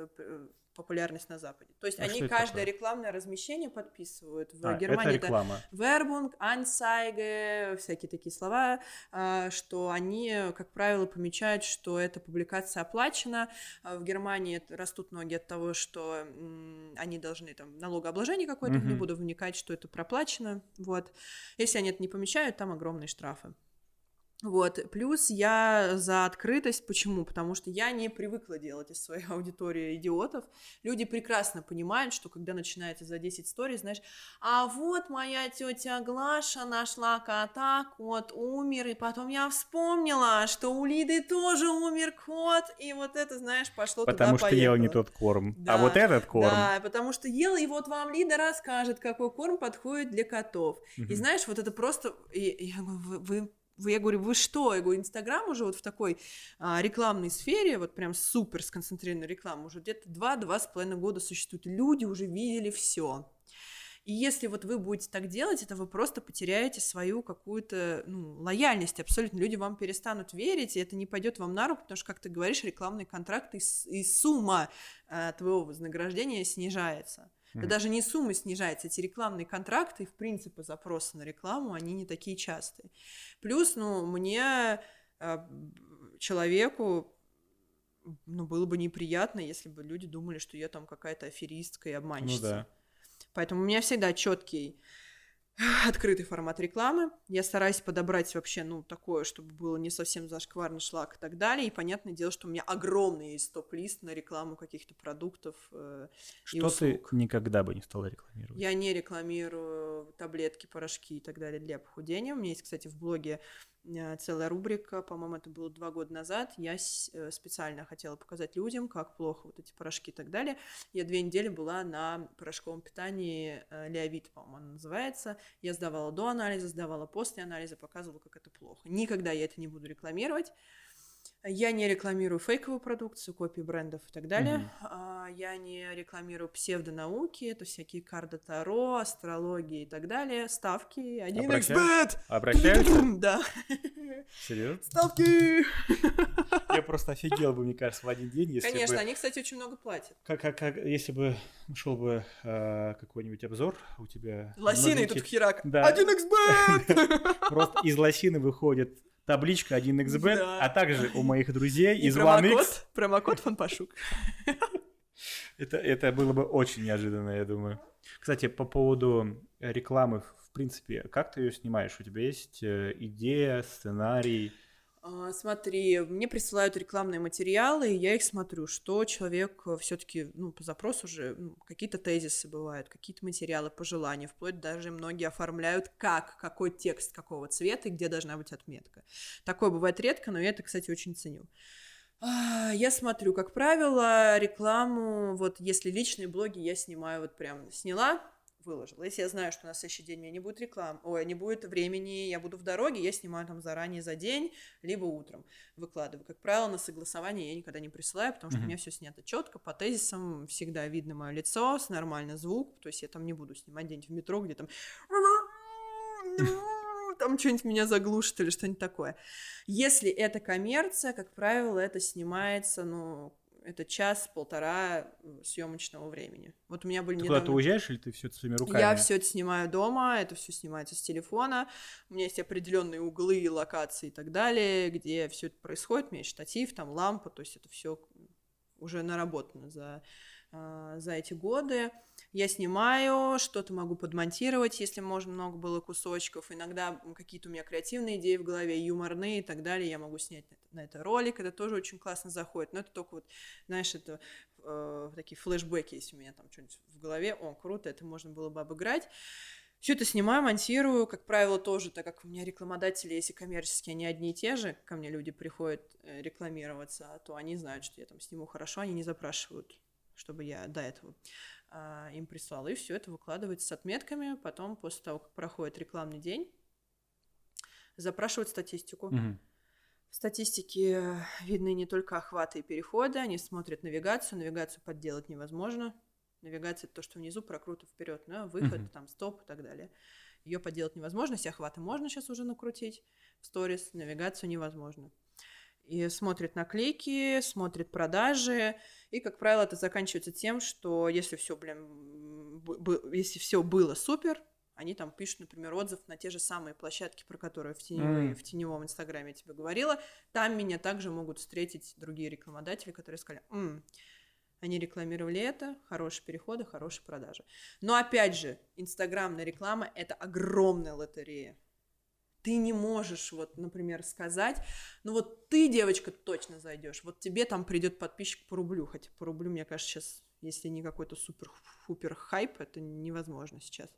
популярность на Западе. То есть А они это каждое такое? рекламное размещение подписывают. В А, Германии это реклама. Werbung, Anzeige, всякие такие слова, а, что они, как правило, помечают, что эта публикация оплачена. А В Германии это- растут ноги от того, что они должны там налогообложение какое-то, не Мгм. буду вникать, что это проплачено. Вот. Если они это не помечают, там огромные штрафы. Вот. Плюс я за открытость. Почему? Потому что я не привыкла делать из своей аудитории идиотов. Люди прекрасно понимают, что когда начинается за 10 историй, знаешь, а вот моя тетя Глаша нашла кота, кот умер, и потом я вспомнила, что у Лиды тоже умер кот, и вот это, знаешь, пошло Потому туда что ел не поехало. тот корм. Да, а вот этот корм. Да, потому что ела, и вот вам Лида расскажет, какой корм подходит для котов. И Мгм. знаешь, вот это просто... и- я говорю, вы- вы- я говорю, вы что? Я говорю, Инстаграм уже вот в такой а, рекламной сфере, вот прям супер сконцентрированной рекламы, уже где-то два-два с половиной года существует. Люди уже видели все. И если вот вы будете так делать, это вы просто потеряете свою какую-то ну, лояльность абсолютно. Люди вам перестанут верить, и это не пойдет вам на руку, потому что, как ты говоришь, рекламный контракт и, и сумма а, твоего вознаграждения снижается. Да Мгм. даже не сумма снижается, эти рекламные контракты в принципе, запросы на рекламу, они не такие частые. Плюс, ну, мне, а, человеку, ну, было бы неприятно, если бы люди думали, что я там какая-то аферистка и Ну обманщица. да. Поэтому у меня всегда четкий открытый формат рекламы. Я стараюсь подобрать вообще, ну, такое, чтобы было не совсем зашкварный шлак и так далее. И понятное дело, что у меня огромный есть топ-лист на рекламу каких-то продуктов э, и Что ты услуг. никогда бы не стала рекламировать? Я не рекламирую таблетки, порошки и так далее для похудения. У меня есть, кстати, в блоге целая рубрика, по-моему, это было два года назад. Я э, специально хотела показать людям, как плохо вот эти порошки и так далее. Я две недели была на порошковом питании Леовит, по-моему, она называется. Я сдавала до анализа, сдавала после анализа, показывала, как это плохо. Никогда я это не буду рекламировать. Я не рекламирую фейковую продукцию, копии брендов и так далее. Mm-hmm. Я не рекламирую псевдонауки, это всякие карты Таро, астрологии и так далее. Ставки, один xbet Обращаются? Да. Серьезно? Ставки! Я просто офигел бы, мне кажется, в один день, если Конечно, бы... они, кстати, очень много платят. Как, как, как если бы шел бы э, какой-нибудь обзор у тебя... Лосиной тут херак. Да. Один xbet Просто из лосины выходит табличка 1xbet, да. а также у моих друзей И из промокод, 1x. Промокод фанпашук. Это, это было бы очень неожиданно, я думаю. Кстати, по поводу рекламы, в принципе, как ты ее снимаешь? У тебя есть э, идея, сценарий? А, смотри, мне присылают рекламные материалы, и я их смотрю, что человек э, все-таки, ну, по запросу уже ну, какие-то тезисы бывают, какие-то материалы, пожелания, вплоть даже многие оформляют, как, какой текст, какого цвета и где должна быть отметка. Такое бывает редко, но я это, кстати, очень ценю. А, я смотрю, как правило, рекламу, вот если личные блоги я снимаю, вот прям сняла, выложила. Если я знаю, что на следующий день у меня не будет реклам, ой, не будет времени, я буду в дороге, я снимаю там заранее за день, либо утром выкладываю. Как правило, на согласование я никогда не присылаю, потому что mm-hmm. у меня все снято четко, по тезисам всегда видно мое лицо, с нормальный звук, то есть я там не буду снимать день в метро, где там там что-нибудь меня заглушит или что-нибудь такое. Если это коммерция, как правило, это снимается, ну, это час-полтора съемочного времени. Вот у меня были ты недавно... куда-то уезжаешь или ты все это своими руками? Я все это снимаю дома, это все снимается с телефона. У меня есть определенные углы, локации и так далее, где все это происходит. У меня есть штатив, там лампа, то есть это все уже наработано за, а, за эти годы. Я снимаю, что-то могу подмонтировать, если можно, много было кусочков. Иногда какие-то у меня креативные идеи в голове, юморные и так далее. Я могу снять на это, ролик, это тоже очень классно заходит. Но это только вот, знаешь, это э, такие флешбеки, если у меня там что-нибудь в голове, о, круто, это можно было бы обыграть. Все это снимаю, монтирую, как правило, тоже, так как у меня рекламодатели, если коммерческие, они одни и те же, ко мне люди приходят э, рекламироваться, то они знают, что я там сниму хорошо, они не запрашивают, чтобы я до этого а, им прислала. И все это выкладывается с отметками. Потом, после того, как проходит рекламный день, запрашивают статистику. Угу. В статистике видны не только охваты и переходы, они смотрят навигацию. Навигацию подделать невозможно. Навигация это то, что внизу прокруто вперед, да, выход, угу. там стоп и так далее. Ее подделать невозможно, все охваты можно сейчас уже накрутить в сторис, навигацию невозможно и смотрит наклейки, смотрит продажи, и, как правило, это заканчивается тем, что если все, блин, если все было супер, они там пишут, например, отзыв на те же самые площадки, про которые в, теневой, mm. в теневом инстаграме я тебе говорила. Там меня также могут встретить другие рекламодатели, которые сказали, М, они рекламировали это, хорошие переходы, хорошие продажи. Но опять же, инстаграмная реклама – это огромная лотерея ты не можешь, вот, например, сказать, ну вот ты, девочка, точно зайдешь, вот тебе там придет подписчик по рублю, хотя по рублю, мне кажется, сейчас, если не какой-то супер-фупер хайп, это невозможно сейчас.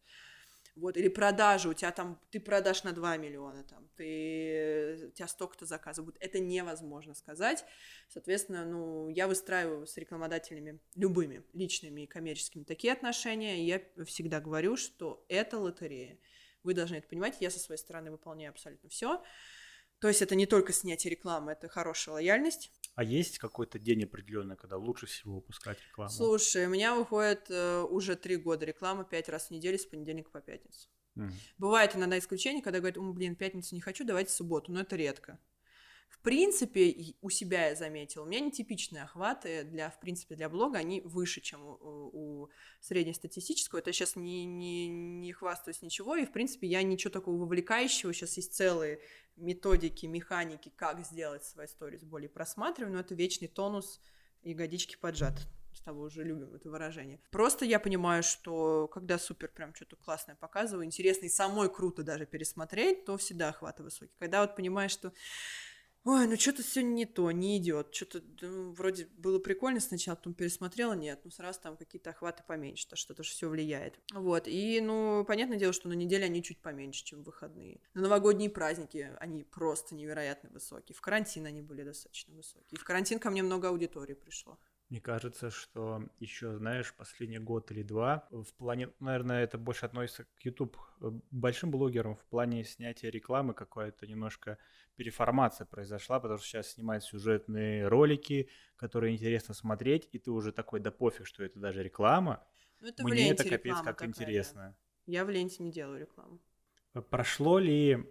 Вот, или продажи, у тебя там, ты продашь на 2 миллиона, там, ты, у тебя столько-то заказов будет. Это невозможно сказать. Соответственно, ну, я выстраиваю с рекламодателями, любыми, личными и коммерческими, такие отношения, и я всегда говорю, что это лотерея. Вы должны это понимать. Я со своей стороны выполняю абсолютно все. То есть это не только снятие рекламы, это хорошая лояльность. А есть какой-то день определенный, когда лучше всего выпускать рекламу? Слушай, у меня выходит э, уже три года реклама пять раз в неделю с понедельника по пятницу. Угу. Бывает иногда исключение, когда говорят, блин, пятницу не хочу, давайте субботу, но это редко. В принципе, у себя я заметила, у меня нетипичные охваты для, в принципе, для блога, они выше, чем у, у среднестатистического. Это сейчас не, не, не хвастаюсь ничего, и, в принципе, я ничего такого вовлекающего. Сейчас есть целые методики, механики, как сделать свои сторис более просматриваемыми, но это вечный тонус ягодички поджат с того уже любим это выражение. Просто я понимаю, что когда супер прям что-то классное показываю, интересно и самой круто даже пересмотреть, то всегда охваты высокие. Когда вот понимаешь, что Ой, ну что-то сегодня не то, не идет. Что-то ну, вроде было прикольно сначала, потом пересмотрела, нет, ну сразу там какие-то охваты поменьше, то что-то же все влияет. Вот, и, ну, понятное дело, что на неделе они чуть поменьше, чем выходные. На новогодние праздники они просто невероятно высокие. В карантин они были достаточно высокие. В карантин ко мне много аудитории пришло. Мне кажется, что еще, знаешь, последний год или два в плане, наверное, это больше относится к YouTube э, большим блогерам в плане снятия рекламы какая-то немножко переформация произошла, потому что сейчас снимают сюжетные ролики, которые интересно смотреть, и ты уже такой, да пофиг, что это даже реклама. Ну, это Мне это капец как интересно. Я в ленте не делаю рекламу. Прошло ли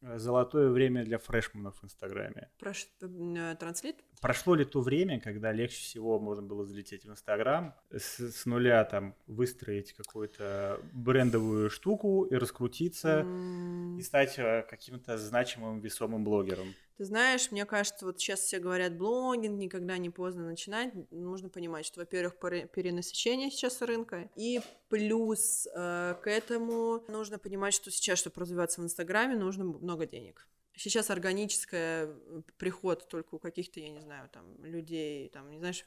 Э, золотое время для фрешманов в Инстаграме. Прош... Э, транслит? Прошло ли то время, когда легче всего можно было залететь в Инстаграм, с, с нуля там выстроить какую-то брендовую штуку и раскрутиться, mm. и стать э, каким-то значимым, весомым блогером? Ты знаешь, мне кажется, вот сейчас все говорят, блогинг, никогда не поздно начинать. Нужно понимать, что, во-первых, перенасыщение сейчас рынка, и плюс э, к этому нужно понимать, что сейчас, чтобы развиваться в Инстаграме, нужно много денег. Сейчас органическое приход только у каких-то, я не знаю, там, людей, там, не знаешь,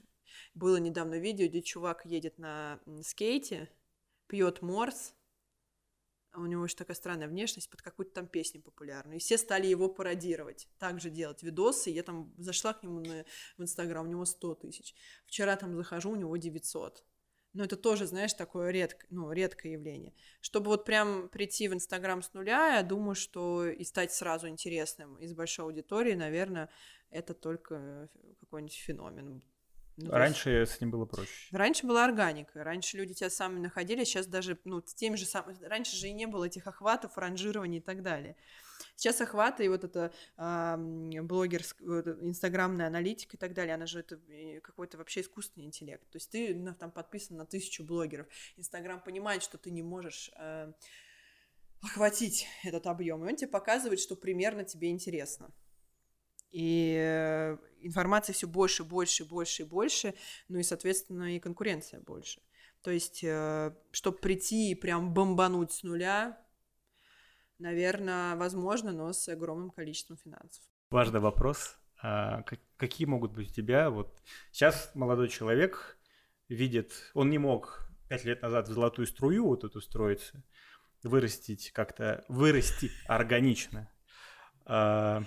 было недавно видео, где чувак едет на скейте, пьет морс, у него еще такая странная внешность, под какую-то там песню популярную. И все стали его пародировать, также делать видосы. Я там зашла к нему на, в Инстаграм, у него 100 тысяч. Вчера там захожу, у него 900. Но это тоже, знаешь, такое редко, ну, редкое явление. Чтобы вот прям прийти в Инстаграм с нуля, я думаю, что и стать сразу интересным из большой аудитории, наверное, это только какой-нибудь феномен ну, раньше есть... с ним было проще. Раньше была органика. Раньше люди тебя сами находили. Сейчас даже, ну, с теми же самыми... Раньше же и не было этих охватов, ранжирования и так далее. Сейчас охваты и вот это э, блогер, вот, инстаграмная аналитика и так далее, она же это какой-то вообще искусственный интеллект. То есть ты ну, там подписан на тысячу блогеров. Инстаграм понимает, что ты не можешь... Э, охватить этот объем, и он тебе показывает, что примерно тебе интересно. И э, информации все больше, больше, больше и больше, ну и, соответственно, и конкуренция больше. То есть, э, чтобы прийти и прям бомбануть с нуля, наверное, возможно, но с огромным количеством финансов. Важный вопрос. А какие могут быть у тебя? Вот сейчас молодой человек видит, он не мог пять лет назад в золотую струю вот эту строиться, вырастить как-то, вырасти органично. А,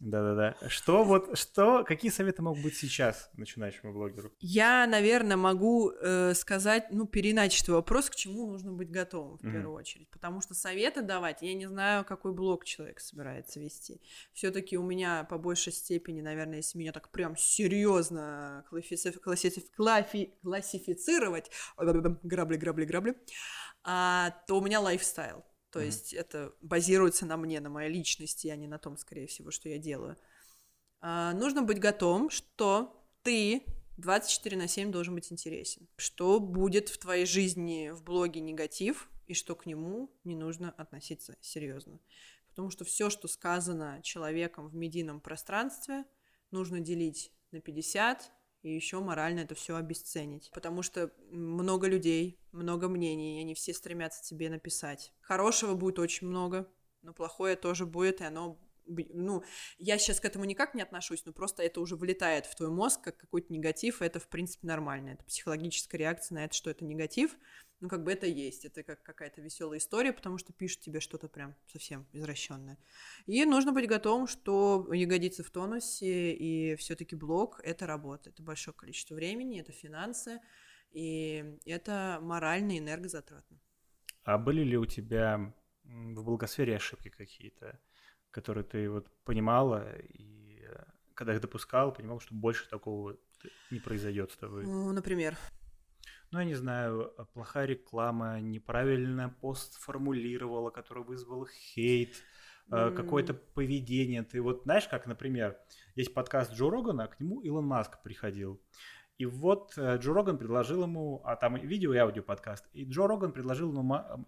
да-да-да. Что вот, что, какие советы могут быть сейчас начинающему блогеру? Я, наверное, могу э, сказать, ну, переначить вопрос, к чему нужно быть готовым в mm-hmm. первую очередь. Потому что советы давать, я не знаю, какой блог человек собирается вести. Все-таки у меня по большей степени, наверное, если меня так прям серьезно классифицировать, классифицировать, грабли, грабли, грабли, а, то у меня лайфстайл. То mm-hmm. есть это базируется на мне, на моей личности, а не на том, скорее всего, что я делаю. А, нужно быть готовым, что ты 24 на 7 должен быть интересен. Что будет в твоей жизни в блоге негатив, и что к нему не нужно относиться серьезно. Потому что все, что сказано человеком в медийном пространстве, нужно делить на 50, и еще морально это все обесценить. Потому что много людей, много мнений, и они все стремятся тебе написать. Хорошего будет очень много, но плохое тоже будет, и оно ну, я сейчас к этому никак не отношусь, но просто это уже вылетает в твой мозг как какой-то негатив, и это, в принципе, нормально. Это психологическая реакция на это, что это негатив, ну, как бы это есть, это как какая-то веселая история, потому что пишут тебе что-то прям совсем извращенное. И нужно быть готовым, что ягодицы в тонусе, и все-таки блог — это работа, это большое количество времени, это финансы, и это морально и энергозатратно. А были ли у тебя в благосфере ошибки какие-то, которые ты вот понимала и э, когда их допускал, понимал, что больше такого не произойдет с тобой? Ну, например? Ну, я не знаю, а, плохая реклама, неправильно пост формулировала, который вызвал хейт, mm. какое-то поведение. Ты вот знаешь, как, например, есть подкаст Джо Рогана, к нему Илон Маск приходил. И вот э, Джо Роган предложил ему, а там видео и аудио подкаст, и Джо Роган предложил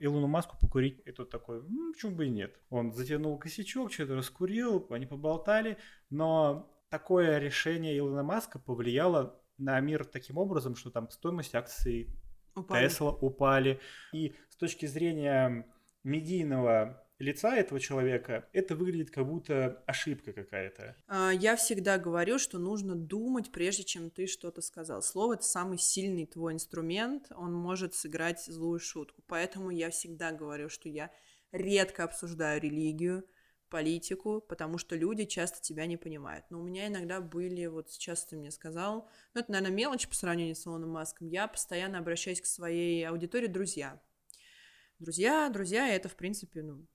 Илону Маску покурить, и тот такой, ну, почему бы и нет. Он затянул косячок, что-то раскурил, они поболтали, но такое решение Илона Маска повлияло на мир таким образом, что там стоимость акций упали. Tesla упали. И с точки зрения медийного лица этого человека, это выглядит как будто ошибка какая-то. А, я всегда говорю, что нужно думать, прежде чем ты что-то сказал. Слово — это самый сильный твой инструмент, он может сыграть злую шутку. Поэтому я всегда говорю, что я редко обсуждаю религию, политику, потому что люди часто тебя не понимают. Но у меня иногда были, вот сейчас ты мне сказал, ну это, наверное, мелочь по сравнению с Илоном Маском, я постоянно обращаюсь к своей аудитории друзья. Друзья, друзья, это, в принципе, ну,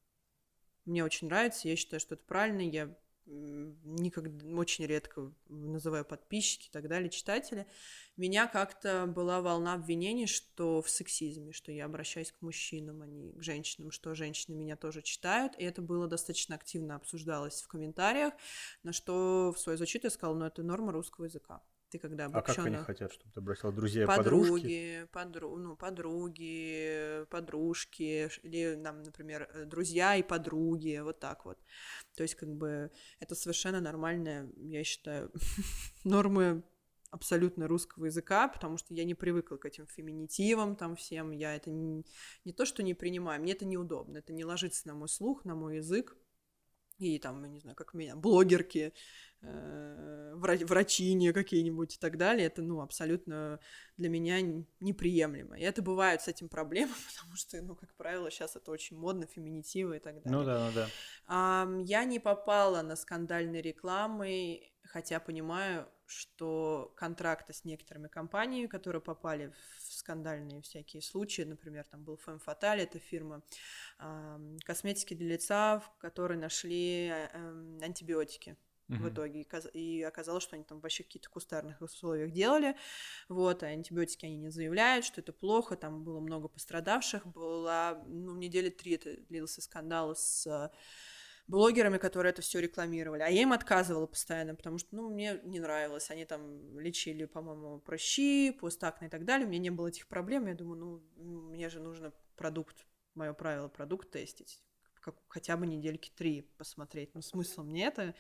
мне очень нравится, я считаю, что это правильно, я никогда, очень редко называю подписчики и так далее, читатели, меня как-то была волна обвинений, что в сексизме, что я обращаюсь к мужчинам, а не к женщинам, что женщины меня тоже читают, и это было достаточно активно обсуждалось в комментариях, на что в свою защиту я сказала, ну это норма русского языка. Ты когда обобщенно... А как они хотят, чтобы ты бросила друзья и подруги? Подружки, подру... ну, подруги, подружки, или, нам, например, э, друзья и подруги, вот так вот. То есть, как бы, это совершенно нормальная, я считаю, нормы абсолютно русского языка, потому что я не привыкла к этим феминитивам там всем, я это не, не то, что не принимаю, мне это неудобно, это не ложится на мой слух, на мой язык, и там, я не знаю, как меня, блогерки, врачини какие-нибудь и так далее, это, ну, абсолютно для меня неприемлемо. И это бывает с этим проблемы, потому что, ну, как правило, сейчас это очень модно, феминитивы и так далее. Ну да, ну да. А, я не попала на скандальные рекламы, хотя понимаю, что контракты с некоторыми компаниями, которые попали в скандальные всякие случаи, например, там был Femme Fatale, это фирма э, косметики для лица, в которой нашли э, антибиотики в итоге. И оказалось, что они там вообще какие-то кустарных условиях делали. Вот, а антибиотики они не заявляют, что это плохо. Там было много пострадавших. Была, ну, недели три это длился скандал с блогерами, которые это все рекламировали. А я им отказывала постоянно, потому что, ну, мне не нравилось. Они там лечили, по-моему, прыщи, постакны и так далее. У меня не было этих проблем. Я думаю, ну, мне же нужно продукт, мое правило, продукт тестить. Как, хотя бы недельки три посмотреть. Ну, смысл мне это,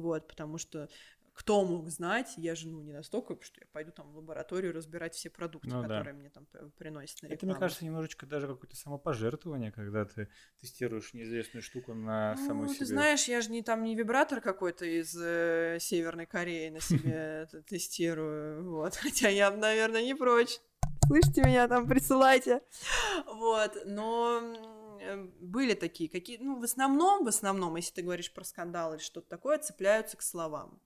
вот, потому что кто мог знать, я же, ну, не настолько, что я пойду там в лабораторию разбирать все продукты, ну, которые да. мне там приносят на рекламу. Это, мне кажется, немножечко даже какое-то самопожертвование, когда ты тестируешь неизвестную штуку на ну, саму себе. ты знаешь, я же не там не вибратор какой-то из э, Северной Кореи на себе тестирую, вот, хотя я, наверное, не прочь. Слышите меня там, присылайте. Вот, но были такие, какие, ну, в основном, в основном, если ты говоришь про скандал или что-то такое, цепляются к словам.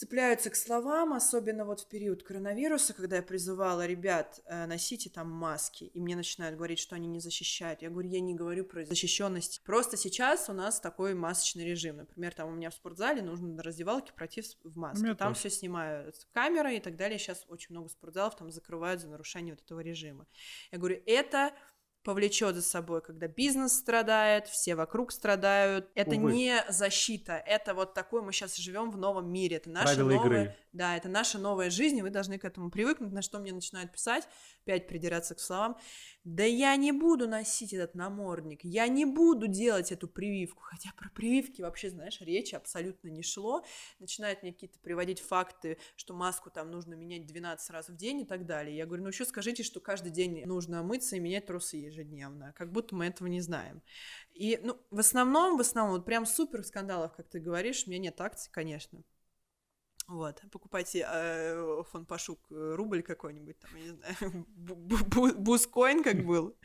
Цепляются к словам, особенно вот в период коронавируса, когда я призывала ребят, э, носите там маски, и мне начинают говорить, что они не защищают. Я говорю, я не говорю про защищенность. Просто сейчас у нас такой масочный режим. Например, там у меня в спортзале нужно на раздевалке пройти в маске. Там все снимают камеры и так далее. Сейчас очень много спортзалов там закрывают за нарушение вот этого режима. Я говорю, это повлечет за собой, когда бизнес страдает, все вокруг страдают. Это Увы. не защита, это вот такой мы сейчас живем в новом мире, это наша Правила новая, игры. Да, это наша новая жизнь, и вы должны к этому привыкнуть. На что мне начинают писать, опять придираться к словам да я не буду носить этот намордник, я не буду делать эту прививку, хотя про прививки вообще, знаешь, речи абсолютно не шло, начинают мне какие-то приводить факты, что маску там нужно менять 12 раз в день и так далее. Я говорю, ну еще скажите, что каждый день нужно мыться и менять трусы ежедневно, как будто мы этого не знаем. И, ну, в основном, в основном, вот прям супер скандалов, как ты говоришь, у меня нет акций, конечно. Вот, покупайте э, фон Пашук э, рубль какой-нибудь, там, я не знаю, бускоин как был,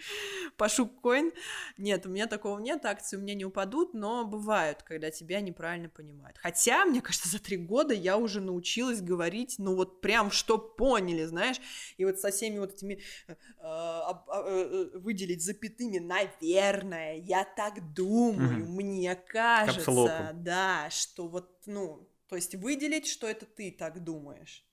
Пашук коин. Нет, у меня такого нет, акции у меня не упадут, но бывают, когда тебя неправильно понимают. Хотя, мне кажется, за три года я уже научилась говорить, ну вот прям что поняли, знаешь, и вот со всеми вот этими э, а, э, э, выделить запятыми, наверное, я так думаю, мне кажется, да, что вот, ну, то есть выделить, что это ты так думаешь,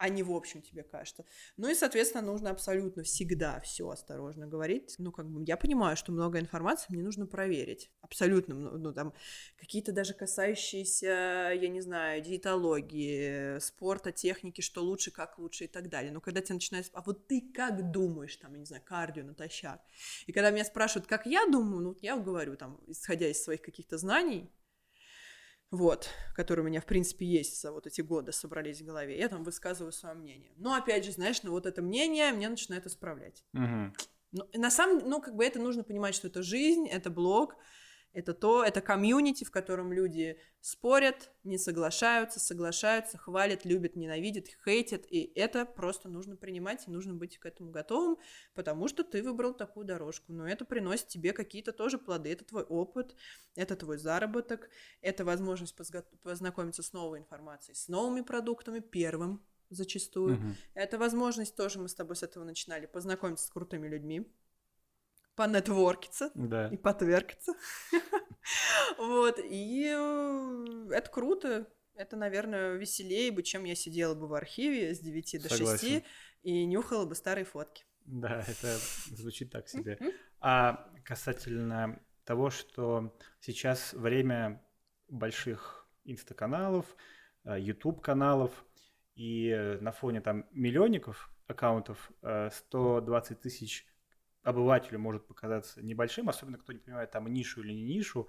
а не в общем тебе кажется. Ну и, соответственно, нужно абсолютно всегда все осторожно говорить. Ну, как бы я понимаю, что много информации мне нужно проверить. Абсолютно, ну, там, какие-то даже касающиеся, я не знаю, диетологии, спорта, техники, что лучше, как лучше и так далее. Но когда тебя начинают, а вот ты как думаешь, там, я не знаю, кардио натощак. И когда меня спрашивают, как я думаю, ну, я говорю, там, исходя из своих каких-то знаний, вот, которые у меня, в принципе, есть за вот эти годы собрались в голове, я там высказываю свое мнение. Но, опять же, знаешь, ну вот это мнение мне начинает исправлять. Угу. Ну, на самом ну, как бы это нужно понимать, что это жизнь, это блог, это то, это комьюнити, в котором люди спорят, не соглашаются, соглашаются, хвалят, любят, ненавидят, хейтят, и это просто нужно принимать, и нужно быть к этому готовым, потому что ты выбрал такую дорожку, но это приносит тебе какие-то тоже плоды, это твой опыт, это твой заработок, это возможность познакомиться с новой информацией, с новыми продуктами первым зачастую, угу. это возможность тоже, мы с тобой с этого начинали, познакомиться с крутыми людьми, понетворкиться да. и потверкаться. Вот, и э, это круто. Это, наверное, веселее бы, чем я сидела бы в архиве с 9 до 6 и нюхала бы старые фотки. Да, это звучит так себе. А касательно того, что сейчас время больших инстаканалов, YouTube-каналов, э, и на фоне там миллионников аккаунтов 120 э, тысяч обывателю может показаться небольшим, особенно кто не понимает там нишу или не нишу.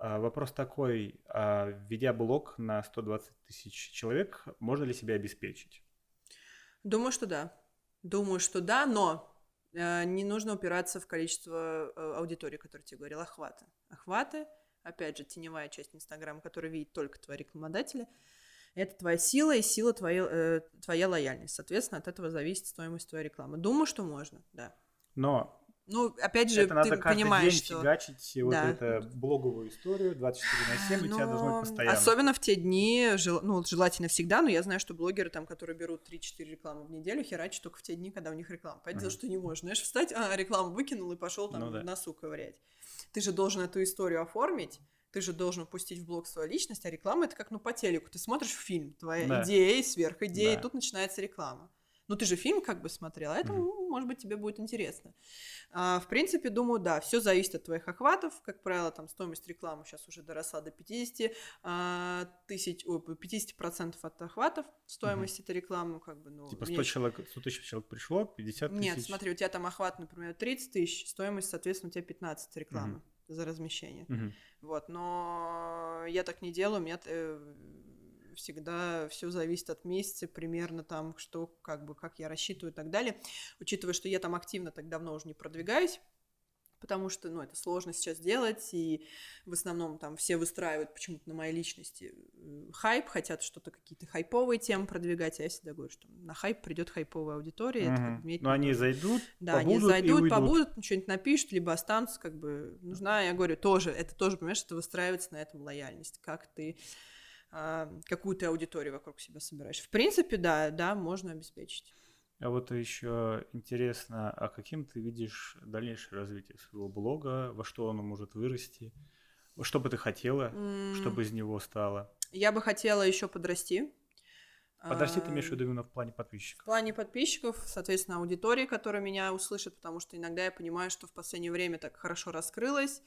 А, вопрос такой, а, ведя блог на 120 тысяч человек, можно ли себя обеспечить? Думаю, что да. Думаю, что да, но э, не нужно упираться в количество э, аудитории, которую тебе говорил, охваты. Охваты, опять же, теневая часть Инстаграма, которая видит только твои рекламодатели, это твоя сила и сила твоей, э, твоя лояльность. Соответственно, от этого зависит стоимость твоей рекламы. Думаю, что можно, да. Но ну, опять же, это надо ты каждый понимаешь, день что... фигачить да. вот эту блоговую историю 24 на 7, но... у тебя должно быть постоянно. Особенно в те дни, жел... ну, желательно всегда, но я знаю, что блогеры, там, которые берут 3-4 рекламы в неделю, херачат только в те дни, когда у них реклама. Понятно, uh-huh. что не можешь, знаешь, встать, а, рекламу выкинул и пошел там ну, да. носу ковырять. Ты же должен эту историю оформить, ты же должен пустить в блог свою личность, а реклама это как, ну, по телеку. Ты смотришь фильм, твоя да. идея, сверх идея, да. и тут начинается реклама. Ну, ты же фильм как бы смотрел, а это, mm-hmm. может быть, тебе будет интересно. А, в принципе, думаю, да, все зависит от твоих охватов. Как правило, там стоимость рекламы сейчас уже доросла до 50 а, тысяч, о, 50% от охватов стоимости mm-hmm. этой рекламы. Как бы, ну, типа 100, человек, 100 тысяч человек пришло, 50 тысяч? Нет, смотри, у тебя там охват, например, 30 тысяч, стоимость, соответственно, у тебя 15 рекламы. Mm-hmm за размещение. Угу. Вот, но я так не делаю, у меня э, всегда все зависит от месяца, примерно там, что, как бы, как я рассчитываю и так далее. Учитывая, что я там активно так давно уже не продвигаюсь, потому что, ну, это сложно сейчас делать, и в основном там все выстраивают почему-то на моей личности э, хайп, хотят что-то, какие-то хайповые темы продвигать, а я всегда говорю, что на хайп придет хайповая аудитория. Mm-hmm. Это, как бы, Но они зайдут, Да, они зайдут, побудут, что-нибудь напишут, либо останутся, как бы, нужна, я говорю, тоже, это тоже, понимаешь, это выстраивается на этом лояльность, как ты какую ты аудиторию вокруг себя собираешь. В принципе, да, да, можно обеспечить. А вот еще интересно, а каким ты видишь дальнейшее развитие своего блога, во что оно может вырасти, что бы ты хотела, mm. чтобы из него стало? Я бы хотела еще подрасти. Подрасти ты имеешь в виду именно в плане подписчиков? В плане подписчиков, соответственно, аудитории, которая меня услышит, потому что иногда я понимаю, что в последнее время так хорошо раскрылась,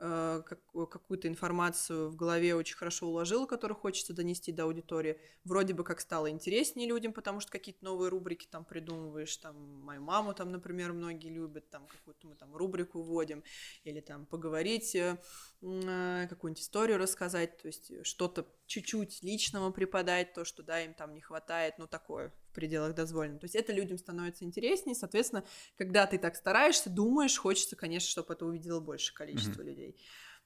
какую-то информацию в голове очень хорошо уложил, которую хочется донести до аудитории. Вроде бы как стало интереснее людям, потому что какие-то новые рубрики там придумываешь, там мою маму там, например, многие любят, там какую-то мы там рубрику вводим, или там поговорить, э, э, какую-нибудь историю рассказать, то есть что-то чуть-чуть личного преподать, то, что, да, им там не хватает, ну, такое в пределах дозволенного. То есть это людям становится интереснее, соответственно, когда ты так стараешься, думаешь, хочется, конечно, чтобы это увидело больше количество mm-hmm. людей.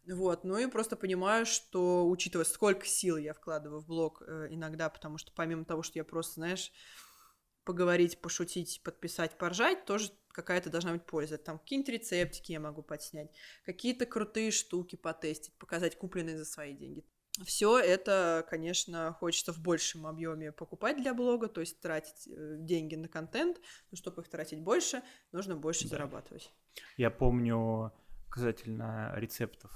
Вот, ну и просто понимаю, что, учитывая, сколько сил я вкладываю в блог э, иногда, потому что помимо того, что я просто, знаешь, поговорить, пошутить, подписать, поржать, тоже какая-то должна быть польза. Там какие-нибудь рецептики я могу подснять, какие-то крутые штуки потестить, показать купленные за свои деньги все это, конечно, хочется в большем объеме покупать для блога, то есть тратить э, деньги на контент, но чтобы их тратить больше, нужно больше да. зарабатывать. Я помню касательно рецептов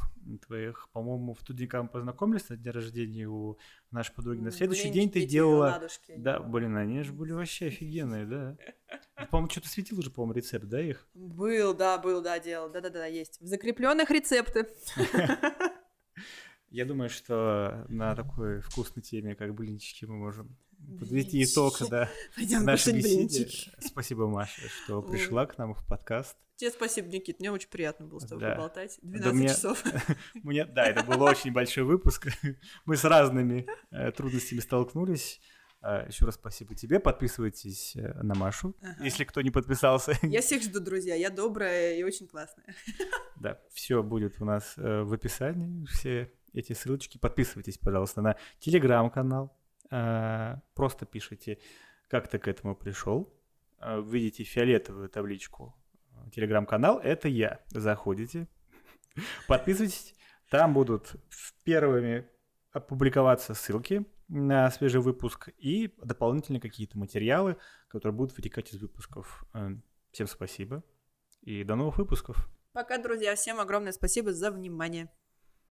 твоих, по-моему, в тот день, когда мы познакомились на день рождения у нашей подруги, на следующий день ты делала... Ладушки, да, блин, они же были вообще офигенные, да. По-моему, что-то светил уже, по-моему, рецепт, да, их? Был, да, был, да, делал. Да-да-да, есть. В закрепленных рецепты. Я думаю, что на такой вкусной теме, как блинчики, мы можем подвести итог да, Пойдем нашей беседе. Блинчики. Спасибо, Маша, что пришла к нам в подкаст. Тебе спасибо, Никит, мне очень приятно было с тобой да. поболтать. 12 да, мне, часов. Мне, да, это был очень большой выпуск. Мы с разными э, трудностями столкнулись. А, Еще раз спасибо тебе. Подписывайтесь э, на Машу, Ага. если кто не подписался. Я всех жду, друзья. Я добрая и очень классная. Да, все будет у нас э, в описании, все эти ссылочки. Подписывайтесь, пожалуйста, на телеграм-канал. А, Просто пишите, как ты к этому пришел. А, Видите фиолетовую табличку телеграм-канал, это я. Заходите, подписывайтесь. Там будут первыми опубликоваться ссылки на свежий выпуск и дополнительные какие-то материалы, которые будут вытекать из выпусков. Э, Всем спасибо и до новых выпусков. Пока, друзья. Всем огромное спасибо за внимание.